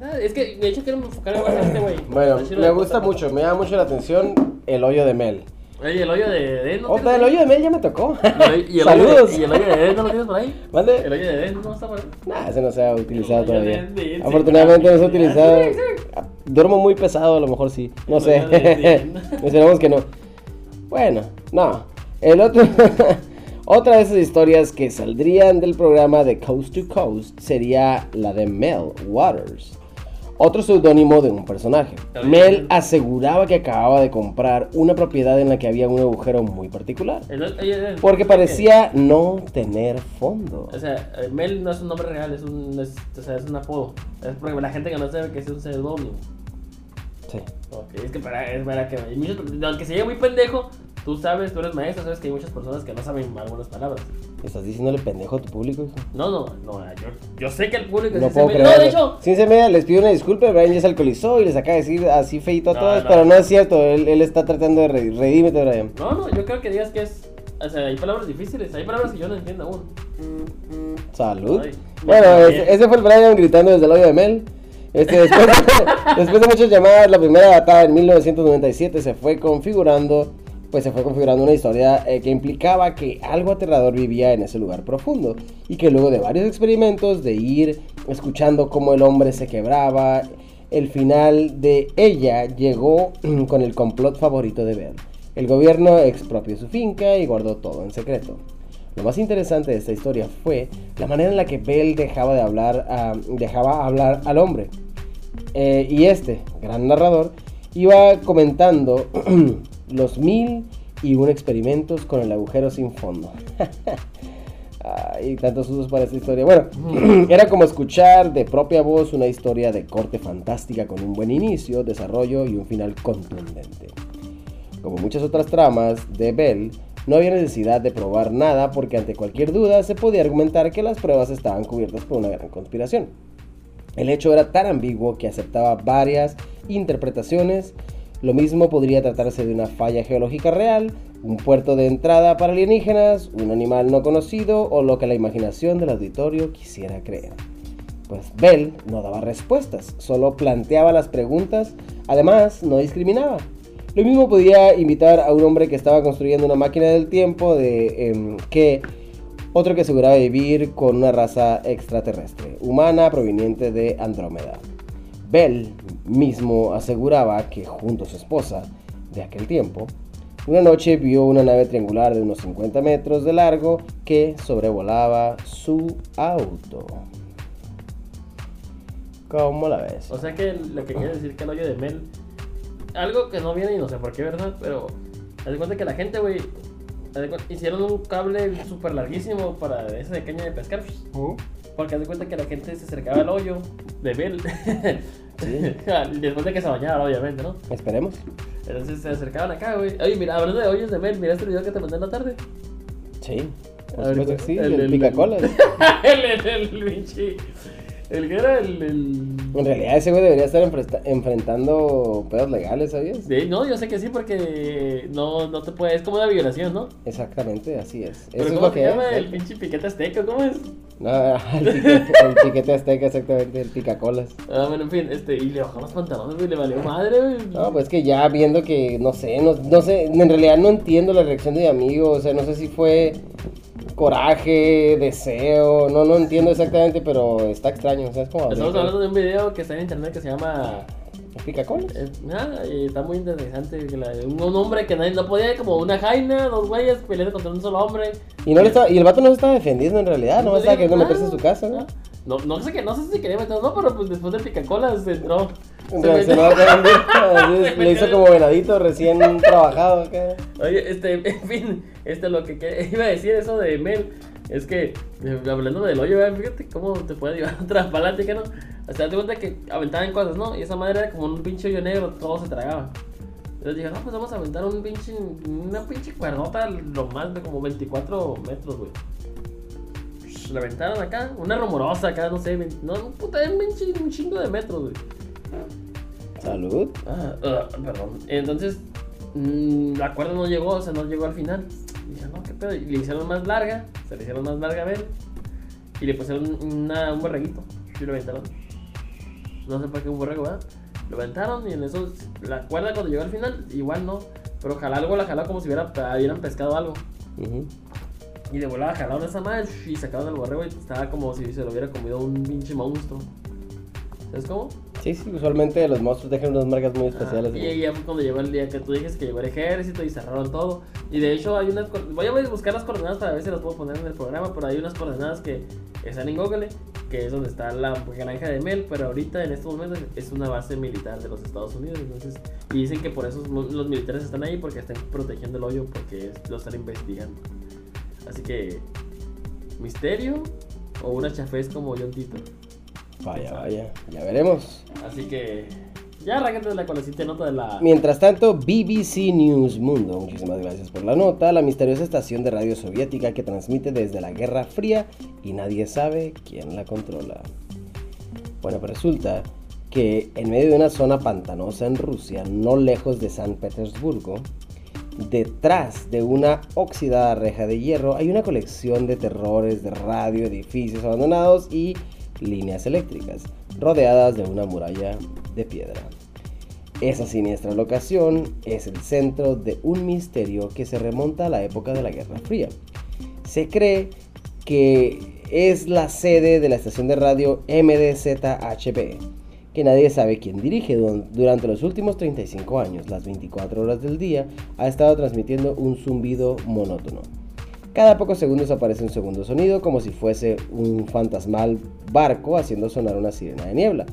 Nada, Es que de hecho quiero enfocarme más en este güey. Bueno, me de gusta mucho, me llama mucho la atención el hoyo de Mel. Oye, el hoyo de Den. ¿no Otra, el hoyo Mel ya me tocó. ahí? <laughs> Y el, y el Saludos. Hoyo de, ¿Y el hoyo de Den no lo tienes por ahí? El ¿Mande? hoyo de Den no está por ahí. Nah, ese no se ha utilizado El todavía. de Afortunadamente no se ha utilizado. sí, sí. Duermo muy pesado, a lo mejor sí. No El sé. <laughs> Esperamos que no. Bueno, no. El otro. <laughs> Otra de esas historias que saldrían del programa de Coast to Coast sería la de Mel Waters. Otro seudónimo de un personaje. Mel aseguraba que acababa de comprar una propiedad en la que había un agujero muy particular. Porque parecía no tener fondo. O sea, eh, Mel no es un nombre real, es un, es, o sea, es un apodo. Es porque la gente que no sabe que es un seudónimo. Sí. Ok, es que para, es para que. aunque se llegue muy pendejo, tú sabes, tú eres maestro, sabes que hay muchas personas que no saben algunas palabras. ¿Estás diciéndole pendejo a tu público, hijo? No, no, no, yo, yo sé que el público No sí puedo se me- No, de hecho, Sin media, les pido una disculpa. Brian ya se alcoholizó y les acaba de decir así feito a No, todos. no. Pero no es cierto. Él, él está tratando de re- redímete, Brian. no, no, yo creo que digas que es. O sea, hay palabras difíciles, hay palabras que yo no entiendo aún. Salud. Ay, bueno, ese, ese fue el Brian gritando desde el hoyo de Mel. Este, <laughs> después, después de muchas llamadas, la primera datada en 1997 se fue configurando, pues se fue configurando una historia eh, que implicaba que algo aterrador vivía en ese lugar profundo y que luego de varios experimentos de ir escuchando cómo el hombre se quebraba, el final de ella llegó con el complot favorito de Bell. El gobierno expropió su finca y guardó todo en secreto. Lo más interesante de esta historia fue la manera en la que Bell dejaba de hablar, dejaba hablar al hombre. Eh, y este, gran narrador, iba comentando <clears throat> los mil y un experimentos con el agujero sin fondo. <laughs> Ay, tantos usos para esta historia. Bueno, <clears throat> era como escuchar de propia voz una historia de corte fantástica con un buen inicio, desarrollo y un final contundente. Como muchas otras tramas de Bell, no había necesidad de probar nada porque ante cualquier duda se podía argumentar que las pruebas estaban cubiertas por una gran conspiración. El hecho era tan ambiguo que aceptaba varias interpretaciones. Lo mismo podría tratarse de una falla geológica real, un puerto de entrada para alienígenas, un animal no conocido o lo que la imaginación del auditorio quisiera creer. Pues Bell no daba respuestas, solo planteaba las preguntas, además no discriminaba. Lo mismo podía invitar a un hombre que estaba construyendo una máquina del tiempo de em, que otro que aseguraba vivir con una raza extraterrestre, humana proveniente de Andrómeda. Bell mismo aseguraba que junto a su esposa de aquel tiempo, una noche vio una nave triangular de unos 50 metros de largo que sobrevolaba su auto. ¿Cómo la ves? O sea que lo que quiere decir que el hoyo de Mel. Algo que no viene y no sé por qué, ¿verdad? Pero. Haz de cuenta que la gente, güey. Hicieron un cable súper larguísimo para ese de caña de pescar. Porque haz de cuenta que la gente se acercaba al hoyo de <laughs> <laughs> Después de que se bañara, obviamente, ¿no? Esperemos. Entonces se acercaban acá, güey. Oye, mira, hablando de hoyos de Bell, mira este video que te mandé en la tarde. Sí. Por A ver, supuesto que sí, el- el, <laughs> el- el, el, el, El que era el. el... En realidad ese güey debería estar enfrentando pedos legales, ¿sabías? Sí, no, yo sé que sí, porque no, no te puede. Es como una violación, ¿no? Exactamente, así es. Pero Eso es ¿cómo lo se que llama es. el pinche piquete azteca? ¿Cómo es? No, <laughs> el, piquete, el piquete azteca, exactamente, el picacolas. Ah, bueno, en fin, este. Y le bajó los pantalones, güey, le valió madre, güey. No, pues que ya viendo que, no sé, no, no sé, en realidad no entiendo la reacción de mi amigo, o sea, no sé si fue coraje, deseo, no, no entiendo exactamente, pero está extraño. Estamos hablando de un video que está en internet que se llama. ¿Picacolas? eh, nada, y está muy interesante. la- un, un hombre que nadie no podía, como una jaina, dos güeyes peleando contra un solo hombre. Y, no le estaba, y el vato no se estaba defendiendo en realidad, no le estaba queriendo dijo meterse nada. su casa, ¿no? No, no sé que no sé si quería meter, no, pero pues después de Picacola se entró. <laughs> Reaccionó le <laughs> hizo como venadito recién <laughs> trabajado acá. Oye, este, en fin, este lo que, que- iba a decir eso de Mel es que eh, hablando del hoyo, fíjate cómo te puede llevar otra plática, ¿no? O sea, te cuenta que aventaban cosas, ¿no? Y esa madre era como un pinche hoyo negro, todo se tragaba. Entonces dije, no, pues vamos a aventar un pinche, una pinche cuerdota, lo más de como 24 metros, güey. La aventaron acá, una rumorosa acá, no sé, no, puta, un, pinche- un chingo de metros, güey. Salud. Ah, ah, perdón. Entonces, mm, la cuerda no llegó, o sea, no llegó al final. Y dije, no, qué pedo. Y le hicieron más larga, se le hicieron más larga a ver. Y le pusieron una, un borreguito. Y lo aventaron. No sé para qué un borrego, ¿verdad? Lo aventaron y en eso, la cuerda cuando llegó al final, igual no. Pero jaló algo, la jaló como si hubiera, hubieran pescado algo. Ujú. Y de volada jalaron esa madre y sacaron el borrego y estaba como si se lo hubiera comido un pinche monstruo. ¿Sabes cómo? Sí, sí, usualmente los monstruos dejan unas marcas muy especiales. Güey. Y ya cuando llegó el día que tú dijiste que llegó el ejército y cerraron todo. Y de hecho hay unas... Voy a buscar las coordenadas para ver si las puedo poner en el programa, pero hay unas coordenadas que están en Google, que es donde está la granja de Mel, pero ahorita en estos momentos es una base militar de los Estados Unidos. Entonces, y dicen que por eso los militares están ahí porque están protegiendo el hoyo porque lo están investigando. Así que, misterio o una chafés como John Tito. Vaya, vaya, ya veremos. Así que, ya arráncate de la colacita nota de la... Mientras tanto, BBC News Mundo, muchísimas gracias por la nota, la misteriosa estación de radio soviética que transmite desde la Guerra Fría y nadie sabe quién la controla. Bueno, pues resulta que en medio de una zona pantanosa en Rusia, no lejos de San Petersburgo, detrás de una oxidada reja de hierro hay una colección de terrores de radio, edificios abandonados y líneas eléctricas, rodeadas de una muralla de piedra. Esa siniestra locación es el centro de un misterio que se remonta a la época de la Guerra Fría. Se cree que es la sede de la estación de radio MDZHB, que nadie sabe quién dirige. Dur- Durante los últimos 35 años, las 24 horas del día, ha estado transmitiendo un zumbido monótono. Cada pocos segundos aparece un segundo sonido como si fuese un fantasmal barco haciendo sonar una sirena de niebla.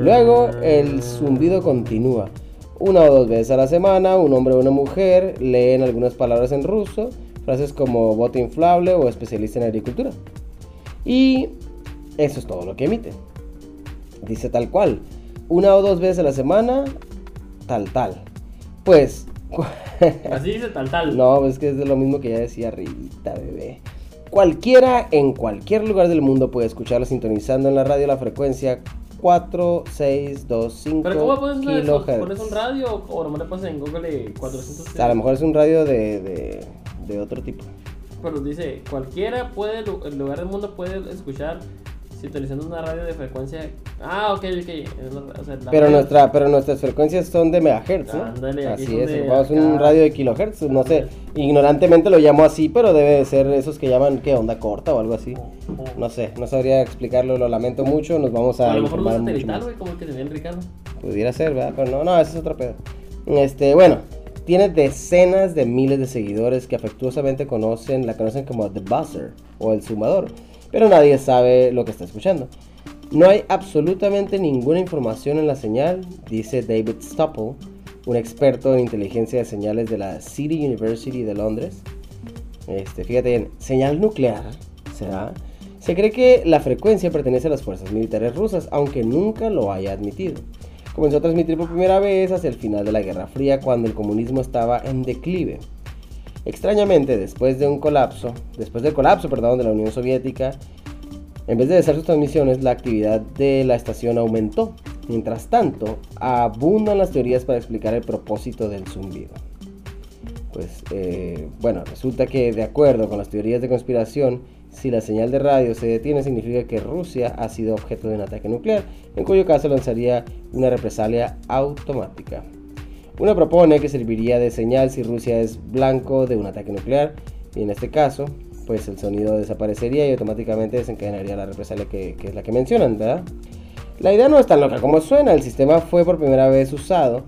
Luego el zumbido continúa. Una o dos veces a la semana, un hombre o una mujer leen algunas palabras en ruso, frases como bote inflable o especialista en agricultura. Y eso es todo lo que emite. Dice tal cual, una o dos veces a la semana, tal tal. Pues <laughs> Así dice tal tal. No, es que es de lo mismo que ya decía arribita, bebé. Cualquiera en cualquier lugar del mundo puede escucharlo sintonizando en la radio la frecuencia 4625 Pero ¿cómo pones kilohertz. ¿Pones un radio o nomás le pones en Google 400? A lo mejor es un radio de, de, de otro tipo. Pero dice, cualquiera puede, el lugar del mundo puede escuchar sintonizando una radio de frecuencia. Ah, ok, ok. o sea, Pero, radio- nuestra, pero nuestras frecuencias son de megahertz, ¿no? Ándale, aquí así es, de ocupamos un acá. radio de kilohertz, no sé, ignorantemente lo llamo así, pero debe de ser esos que llaman, ¿qué? Onda corta o algo así. No sé, no sabría explicarlo, lo lamento mucho, nos vamos O a a lo mejor mucho satelital, güey, como el que tenía el Ricardo. Pudiera ser, ¿verdad? Pero no, no, ese es otro pedo. Este, bueno, tiene decenas de miles de seguidores que afectuosamente conocen, la conocen como The Buzzer o el sumador, pero nadie sabe lo que está escuchando. No hay absolutamente ninguna información en la señal, dice David Stopple, un experto en inteligencia de señales de la City University de Londres. Este, fíjate bien, señal nuclear, ¿será? Se cree que la frecuencia pertenece a las fuerzas militares rusas, aunque nunca lo haya admitido. Comenzó a transmitir por primera vez hacia el final de la Guerra Fría, cuando el comunismo estaba en declive. Extrañamente, después de un colapso, después del colapso, perdón, de la Unión Soviética, en vez de cesar sus transmisiones, la actividad de la estación aumentó. Mientras tanto, abundan las teorías para explicar el propósito del zumbido. Pues eh, bueno, resulta que de acuerdo con las teorías de conspiración, si la señal de radio se detiene significa que Rusia ha sido objeto de un ataque nuclear, en cuyo caso lanzaría una represalia automática. Uno propone que serviría de señal si Rusia es blanco de un ataque nuclear, y en este caso, pues el sonido desaparecería y automáticamente desencadenaría la represalia que, es la que mencionan, ¿verdad? La idea no es tan loca como suena, el sistema fue por primera vez usado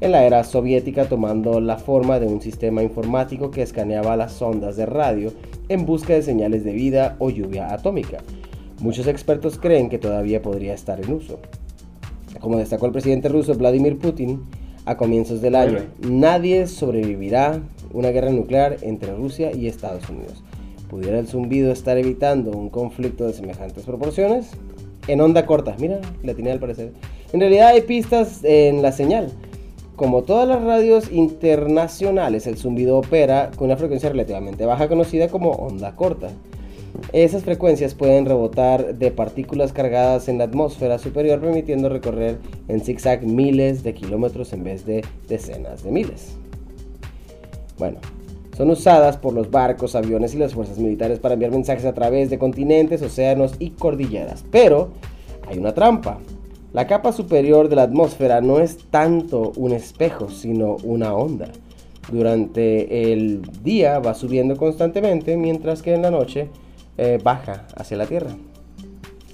en la era soviética tomando la forma de un sistema informático que escaneaba las ondas de radio en busca de señales de vida o lluvia atómica. Muchos expertos creen que todavía podría estar en uso. Como destacó el presidente ruso Vladimir Putin a comienzos del año, nadie sobrevivirá una guerra nuclear entre Rusia y Estados Unidos. ¿Pudiera el zumbido estar evitando un conflicto de semejantes proporciones? En onda corta, mira, la al parecer. En realidad hay pistas en la señal. Como todas las radios internacionales, el zumbido opera con una frecuencia relativamente baja conocida como onda corta. Esas frecuencias pueden rebotar de partículas cargadas en la atmósfera superior, permitiendo recorrer en zigzag miles de kilómetros en vez de decenas de miles. Bueno, son usadas por los barcos, aviones y las fuerzas militares para enviar mensajes a través de continentes, océanos y cordilleras. Pero hay una trampa. La capa superior de la atmósfera no es tanto un espejo, sino una onda. Durante el día va subiendo constantemente, mientras que en la noche eh, baja hacia la Tierra.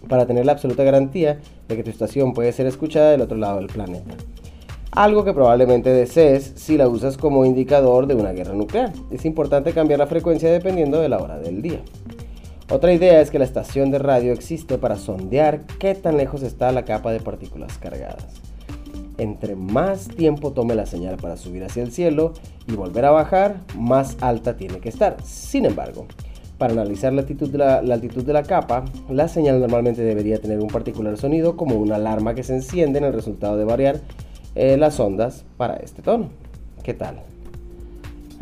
Para tener la absoluta garantía de que tu estación puede ser escuchada del otro lado del planeta. Algo que probablemente desees si la usas como indicador de una guerra nuclear. Es importante cambiar la frecuencia dependiendo de la hora del día. Otra idea es que la estación de radio existe para sondear qué tan lejos está la capa de partículas cargadas. Entre más tiempo tome la señal para subir hacia el cielo y volver a bajar, más alta tiene que estar. Sin embargo, para analizar la altitud de la, la altitud de la capa, la señal normalmente debería tener un particular sonido como una alarma que se enciende en el resultado de variar eh, las ondas para este tono. ¿Qué tal?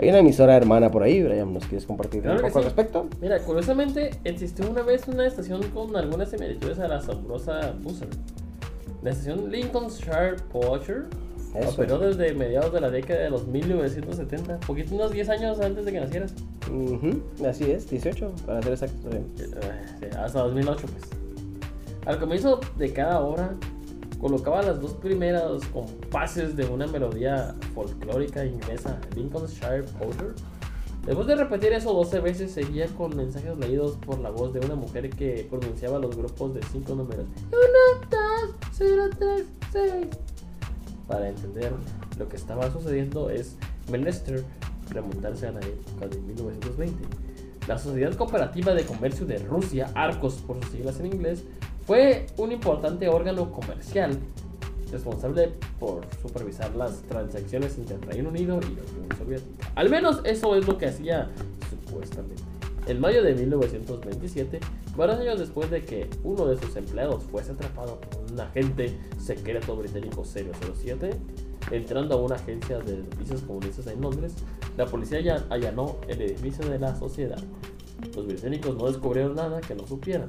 Hay una emisora hermana por ahí, Brian, ¿nos quieres compartir Claro un poco al respecto? Mira, curiosamente existió una vez una estación con algunas similitudes a la asombrosa Buzzer. La estación Lincolnshire Poacher Eso. operó desde mediados de la década de los 1970, poquito unos 10 años antes de que nacieras. Ujú, así es, 18, para ser exacto. Eh, sí, hasta 2008 pues. Al comienzo de cada hora colocaba las dos primeras compases de una melodía folclórica inglesa, Lincolnshire Poacher. Después de repetir eso 12 veces, seguía con mensajes leídos por la voz de una mujer que pronunciaba los grupos de 5 números. 1, 2, 0, 3, 6. Para entender lo que estaba sucediendo es menester remontarse a la época de 1920. La Sociedad Cooperativa de Comercio de Rusia, Arcos por sus siglas en inglés, fue un importante órgano comercial responsable por supervisar las transacciones entre el Reino Unido y la Unión Soviética. Al menos eso es lo que hacía supuestamente. En mayo de 1927, varios años después de que uno de sus empleados fuese atrapado por un agente secreto británico 007, entrando a una agencia de servicios comunistas en Londres, la policía allanó el edificio de la sociedad. Los británicos no descubrieron nada que no supieran.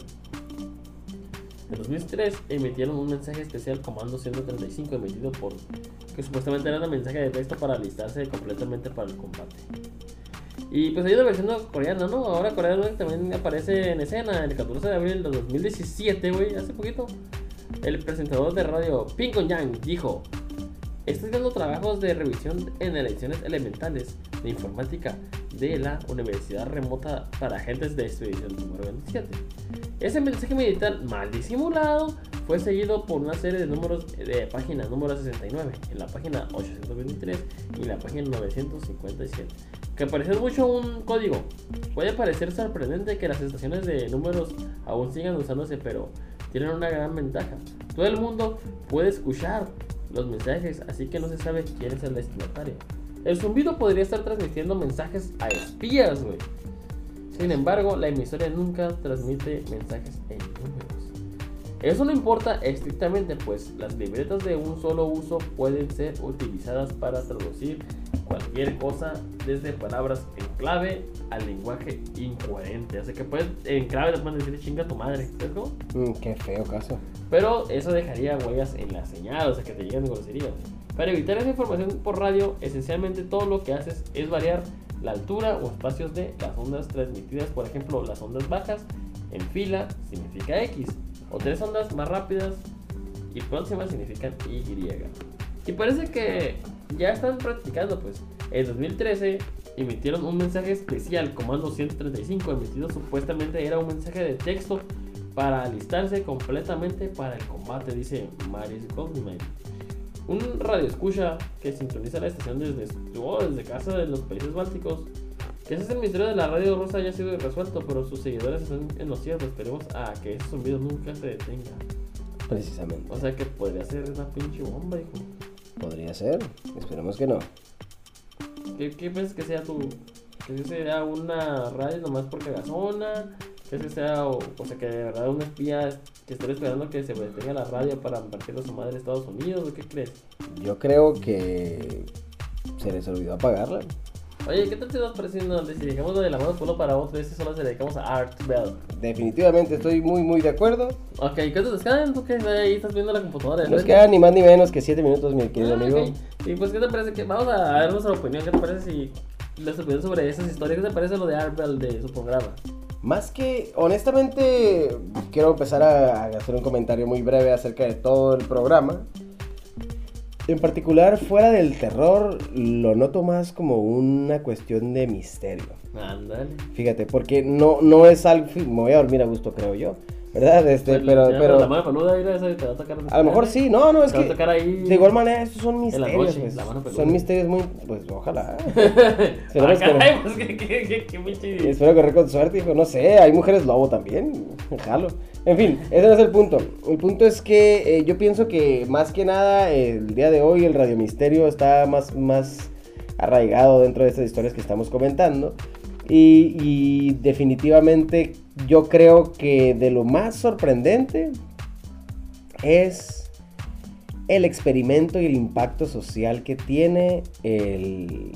En 2003 emitieron un mensaje especial Comando 135 emitido por que supuestamente era un mensaje de texto para alistarse completamente para el combate. Y pues hay una versión coreana, ¿no? Ahora Corea del Norte también aparece en escena el 14 de abril de 2017, güey, hace poquito. El presentador de radio Ping Yang dijo, Estoy dando trabajos de revisión en elecciones elementales de informática de la Universidad Remota para agentes de expedición número 27. Ese mensaje militar mal disimulado fue seguido por una serie de números de página número 69, en la página 823 y la página 957, que pareció mucho un código. Puede parecer sorprendente que las estaciones de números aún sigan usándose, pero tienen una gran ventaja. Todo el mundo puede escuchar los mensajes, así que no se sabe quién es el destinatario. El zumbido podría estar transmitiendo mensajes a espías, güey. Sin embargo, la emisora nunca transmite mensajes en números. Eso no importa estrictamente, pues las libretas de un solo uso pueden ser utilizadas para traducir cualquier cosa, desde palabras en clave al lenguaje incoherente. Así que puedes, en clave te pueden decir chinga tu madre, ¿sabes cómo? Mm, qué feo caso. Pero eso dejaría huellas en la señal, o sea que te lleguen groserías. Para evitar esa información por radio, esencialmente todo lo que haces es variar la altura o espacios de las ondas transmitidas. Por ejemplo, las ondas bajas en fila significa X, o tres ondas más rápidas y próximas significan Y. Y parece que ya están practicando, pues. En 2013 emitieron un mensaje especial, Comando 135, emitido supuestamente era un mensaje de texto para alistarse completamente para el combate, dice Maris Goldman. Un radio escucha que sintoniza la estación desde, desde casa de los países bálticos. Que ese es el misterio de la radio rusa haya sido resuelto, pero sus seguidores están en lo cierto. Esperemos a que ese zumbido nunca se detenga. Precisamente. O sea que podría ser una pinche bomba, hijo. Podría ser. Esperemos que no. ¿Qué, qué piensas que sea tu.? ¿Que sea una radio nomás por cagazona? ¿Crees que sea, o, o sea, que de verdad un espía que esté esperando que se detenga la radio para partirle a su madre a Estados Unidos? ¿O qué crees? Yo creo que se les olvidó apagarla. Oye, ¿qué tal te vas pareciendo si dejamos lo de la mano solo para otro? Este solo se dedicamos a Art Bell. Definitivamente estoy muy, muy de acuerdo. Ok, ¿qué te quedan? ¿Tú qué? Ahí estás viendo la computadora. Nos quedan ni más ni menos que 7 minutos, mi querido Ah, amigo. ok. Y pues, ¿qué te parece? que Vamos a ver nuestra opinión. ¿Qué te parece si les opinión sobre esas historias? ¿Qué te parece lo de Art Bell de su programa? Más que, honestamente, quiero empezar a, a hacer un comentario muy breve acerca de todo el programa. En particular, fuera del terror, lo noto más como una cuestión de misterio. Ándale. Fíjate, porque no, no es algo... Me voy a dormir a gusto, creo yo. ¿Verdad? Este, Pues, pero, ya, pero La mano peluda, mira, esa te va a tocar. a lo mejor sí, no, no, es Te va a que... tocar ahí. De igual manera, estos son misterios. noche, pues, son misterios muy... Pues ojalá. <laughs> Ah, Esperemos que- qué, qué pinche- Espero correr con suerte, hijo. No sé, hay mujeres lobo también. Jalo. En fin, ese no es el punto. El punto es que eh, yo pienso que más que nada el día de hoy el Radio Misterio está más, más arraigado dentro de estas historias que estamos comentando. Y, definitivamente yo creo que de lo más sorprendente es el experimento y el impacto social que tiene el,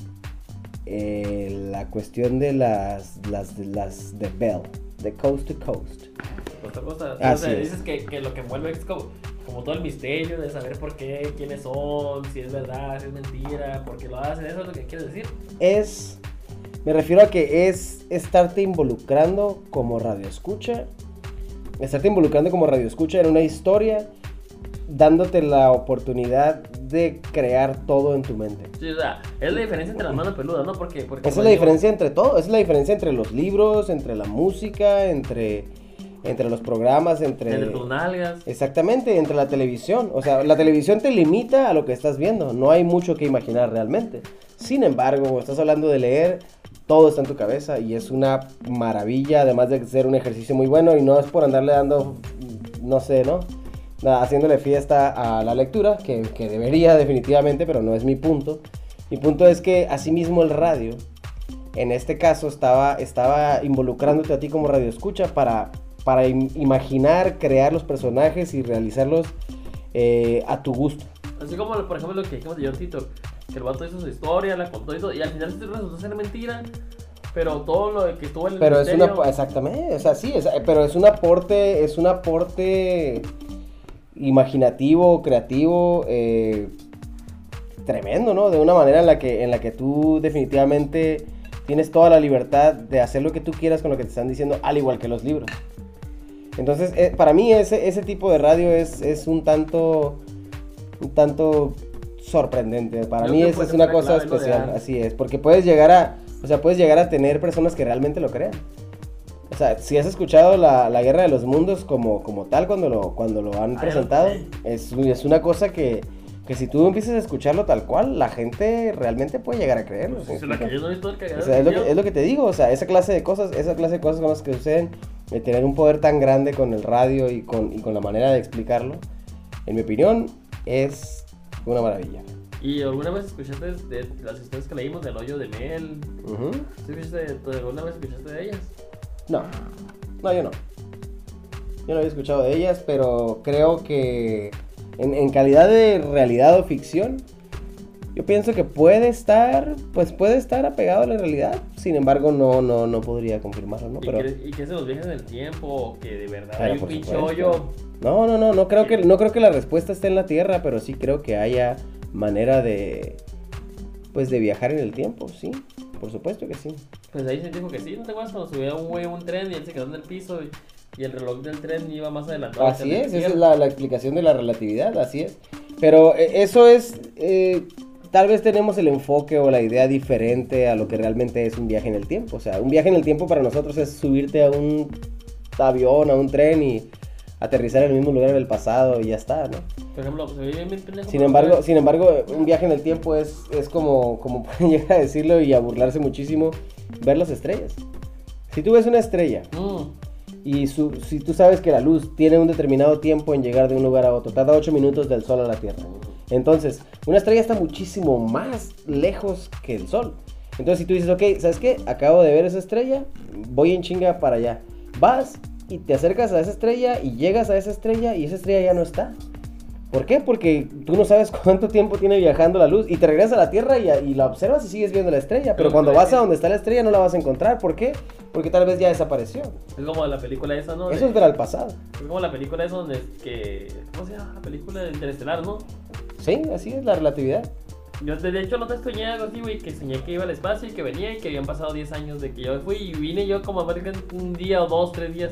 el- la cuestión de las, las de Bell, de Coast to Coast. Otra cosa. Así o sea, es. dices que, que lo que envuelve es como, como todo el misterio de saber por qué, quiénes son, si es verdad, si es mentira, por qué lo hacen. Eso es lo que quieres decir. Es, me refiero a que es estarte involucrando como radio escucha, estarte involucrando como radio escucha en una historia, dándote la oportunidad de crear todo en tu mente. Sí, o sea, es la diferencia entre la mano peluda, ¿no? Porque, porque Esa es la digo, diferencia entre todo, es la diferencia entre los libros, entre la música, entre, entre los programas, entre... Entre tus nalgas. Exactamente, entre la televisión. O sea, la televisión te limita a lo que estás viendo. No hay mucho que imaginar realmente. Sin embargo, estás hablando de leer, todo está en tu cabeza y es una maravilla, además de ser un ejercicio muy bueno y no es por andarle dando, no sé, ¿no? Haciéndole fiesta a la lectura, que, que debería definitivamente, pero no es mi punto. Mi punto es que asimismo el radio, en este caso, estaba, estaba involucrándote a ti como radioescucha para, para im- imaginar, crear los personajes y realizarlos eh, a tu gusto. Así como, por ejemplo, lo que dijimos de John Titor, que el vato hizo su historia, la contó y todo, y al final resultó ser mentira, pero todo lo que estuvo en el Pero es misterio- una, exactamente, o sea, sí, es- pero es un aporte, es un aporte imaginativo, creativo, eh, tremendo, ¿no? De una manera en la que, en la que tú definitivamente tienes toda la libertad de hacer lo que tú quieras con lo que te están diciendo, al igual que los libros. Entonces, eh, para mí ese, ese tipo de radio es, es un tanto, un tanto sorprendente. Para mí puede es una cosa especial, así es, porque puedes llegar a, o sea, puedes llegar a tener personas que realmente lo crean. O sea, si has escuchado la, la Guerra de los Mundos como, como tal cuando lo, cuando lo han Ah, presentado, es, es una cosa que, que si tú empiezas a escucharlo tal cual, la gente realmente puede llegar a creerlo. Pues, ¿sí es me la que yo no he visto el O sea, es, lo que es lo que te digo, o sea, esa clase de cosas, esa clase de cosas con las que suceden, de tener un poder tan grande con el radio y con, y con la manera de explicarlo, en mi opinión, es una maravilla. ¿Y alguna vez escuchaste de las historias que leímos del hoyo de Mel? Ujú. ¿Sí escuchaste, tú alguna vez escuchaste de ellas? No, no, yo no. Yo no había escuchado de ellas, pero creo que en, en calidad de realidad o ficción, yo pienso que puede estar, pues puede estar apegado a la realidad. Sin embargo, no, no, no podría confirmarlo, ¿no? ¿Y, Pero, ¿Y qué se los viajes en el tiempo? ¿O que de verdad Pero hay un pinche hoyo? no, no, no, no creo que, no creo que la respuesta esté en la Tierra, pero sí creo que haya manera de, pues de viajar en el tiempo, sí, por supuesto que sí. Pues ahí se dijo que sí, ¿no te acuerdas cuando subía un güey a un tren y él se quedó en el piso y, y el reloj del tren iba más adelantado? Así es, esa es la, la explicación de la relatividad, así es. Pero eh, eso es, eh, tal vez tenemos el enfoque o la idea diferente a lo que realmente es un viaje en el tiempo. O sea, un viaje en el tiempo para nosotros es subirte a un avión, a un tren y aterrizar en el mismo lugar del pasado y ya está, ¿no? Por ejemplo, se veía bien pendejo. Sin embargo, sin embargo, un viaje en el tiempo es, es como, como <laughs> pueden llegar a decirlo y a burlarse muchísimo, ver las estrellas. Si tú ves una estrella Mm, y su- si tú sabes que la luz tiene un determinado tiempo en llegar de un lugar a otro, tarda 8 minutos del Sol a la Tierra. Entonces, una estrella está muchísimo más lejos que el Sol. Entonces, si tú dices, ok, ¿sabes qué? Acabo de ver esa estrella, voy en chinga para allá. Vas y te acercas a esa estrella y llegas a esa estrella y esa estrella ya no está. ¿Por qué? Porque tú no sabes <laughs> cuánto tiempo tiene viajando la luz y te regresas a la Tierra y, y la observas y sigues viendo la estrella. Pero cuando vas a donde está la estrella no la vas a encontrar. ¿Por qué? Porque tal vez ya desapareció. es como la película esa, ¿no? Eso es ver al pasado. es como la película esa donde que... ¿Cómo se llama? La película de Interestelar, ¿no? Sí, así es la relatividad. Yo de hecho no te soñé algo así, güey, que soñé que iba al espacio y que venía y que habían pasado 10 años de que yo fui y vine yo como a ver un día o dos, tres días.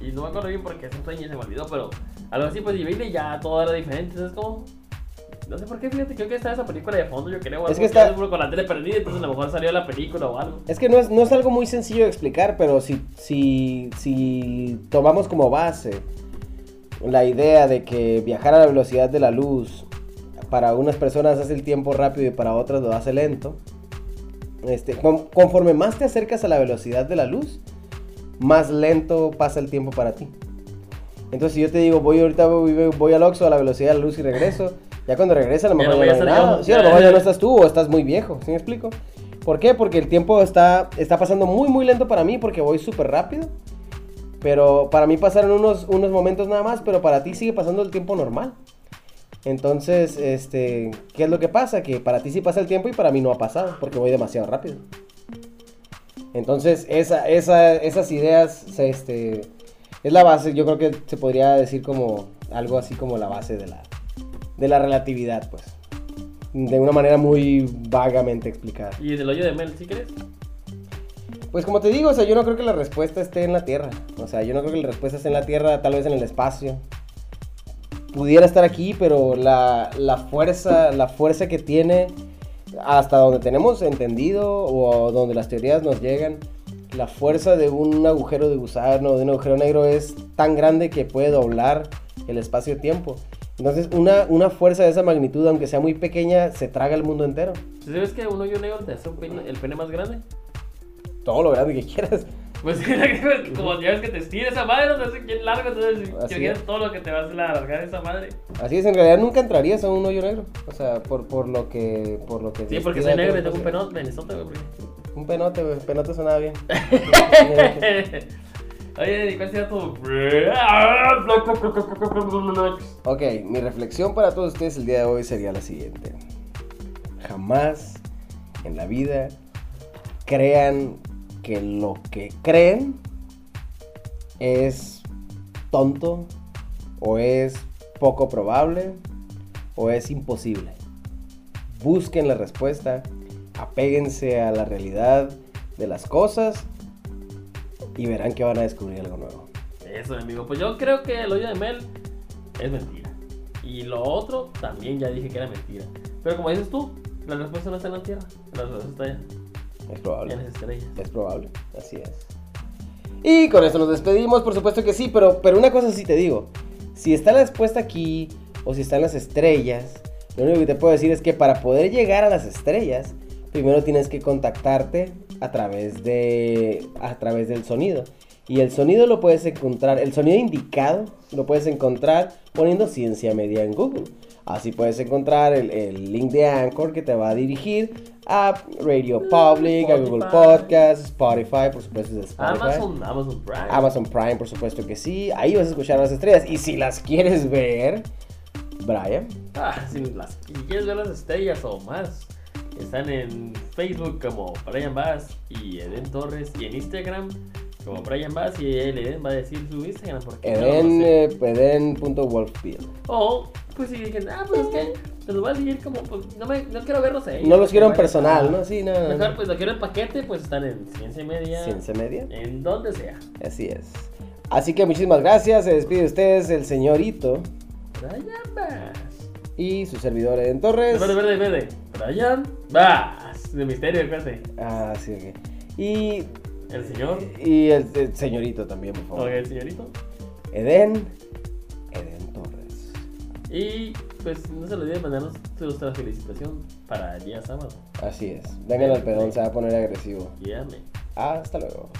Y no me acuerdo bien porque es un sueño se me olvidó, pero algo así pues y vine y ya todo era diferente, ¿sabes cómo? No sé por qué, fíjate, creo que está esa película de fondo, yo creo. Es que está- con la tele perdida, entonces a lo mejor salió la película o algo. Es que no es, no es algo muy sencillo de explicar, pero si, si, si tomamos como base la idea de que viajar a la velocidad de la luz para unas personas hace el tiempo rápido y para otras lo hace lento, este, con- conforme más te acercas a la velocidad de la luz, más lento pasa el tiempo para ti. Entonces, si yo te digo, voy ahorita voy, voy al Oxxo a la velocidad de la luz y regreso, ya cuando regresa a lo Ya mejor no ya voy a no hay estar yo. nada. Sí, a lo mejor ya no estás tú o estás muy viejo, ¿sí me explico? ¿Por qué? Porque el tiempo está, está pasando muy, muy lento para mí porque voy súper rápido. Pero para mí pasaron unos, unos momentos nada más, pero para ti sigue pasando el tiempo normal. Entonces, este, ¿qué es lo que pasa? Que para ti sí pasa el tiempo y para mí no ha pasado, porque voy demasiado rápido. Entonces, esa, esa, esas ideas, se, este, es la base, yo creo que se podría decir como algo así como la base de la, de la relatividad, pues. De una manera muy vagamente explicada. Y del hoyo de Mel, ¿sí crees? Pues como te digo, o sea, yo no creo que la respuesta esté en la Tierra. O sea, yo no creo que la respuesta esté en la Tierra, tal vez en el espacio. Pudiera estar aquí, pero la, la fuerza, la fuerza que tiene, hasta donde tenemos entendido o donde las teorías nos llegan, la fuerza de un agujero de gusano, de un agujero negro es tan grande que puede doblar el espacio-tiempo. Entonces, una, una fuerza de esa magnitud, aunque sea muy pequeña, se traga el mundo entero. ¿Sabes que un hoyo negro te hace un pene- el pene más grande? Todo lo grande que quieras. Pues <laughs> como ya ves que te estira esa madre, no sé quién largo, entonces Así que es. todo lo que te vas a alargar esa madre. Así es, en realidad nunca entrarías a un hoyo negro. O sea, por, por lo que. Por lo que Sí, porque soy negro y tengo un penote, Venezuela, güey. Un penote, güey. Penote sonaba bien. <laughs> <laughs> Oye, ¿cuál tu. Ok, mi reflexión para todos ustedes el día de hoy sería la siguiente. Jamás en la vida crean que lo que creen es tonto o es poco probable o es imposible. Busquen la respuesta, apéguense a la realidad de las cosas y verán que van a descubrir algo nuevo. Eso, amigo. Pues yo creo que el hoyo de Mel es mentira. Y lo otro también ya dije que era mentira. Pero como dices tú, la respuesta no está en la Tierra. La respuesta está allá. Es probable. En las estrellas. Es probable, así es. Y con eso nos despedimos, por supuesto que sí, pero, pero una cosa sí te digo. Si está la respuesta aquí o si están las estrellas, lo único que te puedo decir es que para poder llegar a las estrellas, primero tienes que contactarte a través de a través del sonido. Y el sonido lo puedes encontrar, el sonido indicado lo puedes encontrar poniendo ciencia media en Google. Así puedes encontrar el, el link de Anchor que te va a dirigir a Radio Public, a Google Podcast, Spotify, por supuesto es Spotify. Amazon, Amazon Prime. Amazon Prime, por supuesto que sí. Ahí vas a escuchar las estrellas. Y si las quieres ver, Brian, Ah, si, las, si quieres ver las estrellas o más, están en Facebook como Brian Bass y Eden Torres y en Instagram como Brian Bass y el Eden va a decir su Instagram porque no Eden, sé. eh, Eden.wolffield. O, pues si dije, ah, pues es que los voy a seguir como, pues no, me, no quiero verlos ahí. No los quiero en Bueno, personal, ¿no? Sí, no. Mejor, pues lo quiero en paquete, pues están en Ciencia y Media. Ciencia media. En donde sea. Así es. Así que muchísimas gracias. Se despide de ustedes el señorito Brian Bass. y su servidor Eden Torres. Verde, verde, verde. Brian Bass. De misterio, acuérdate. Ah, sí, ok. Y, El señor. y el, el señorito también, por favor. Ok, el señorito. Eden. Eden. Y pues no se olviden mandarnos nuestra felicitación para el día sábado. Así es. Vengan al pedón, se va a poner agresivo. Guíame. Hasta luego.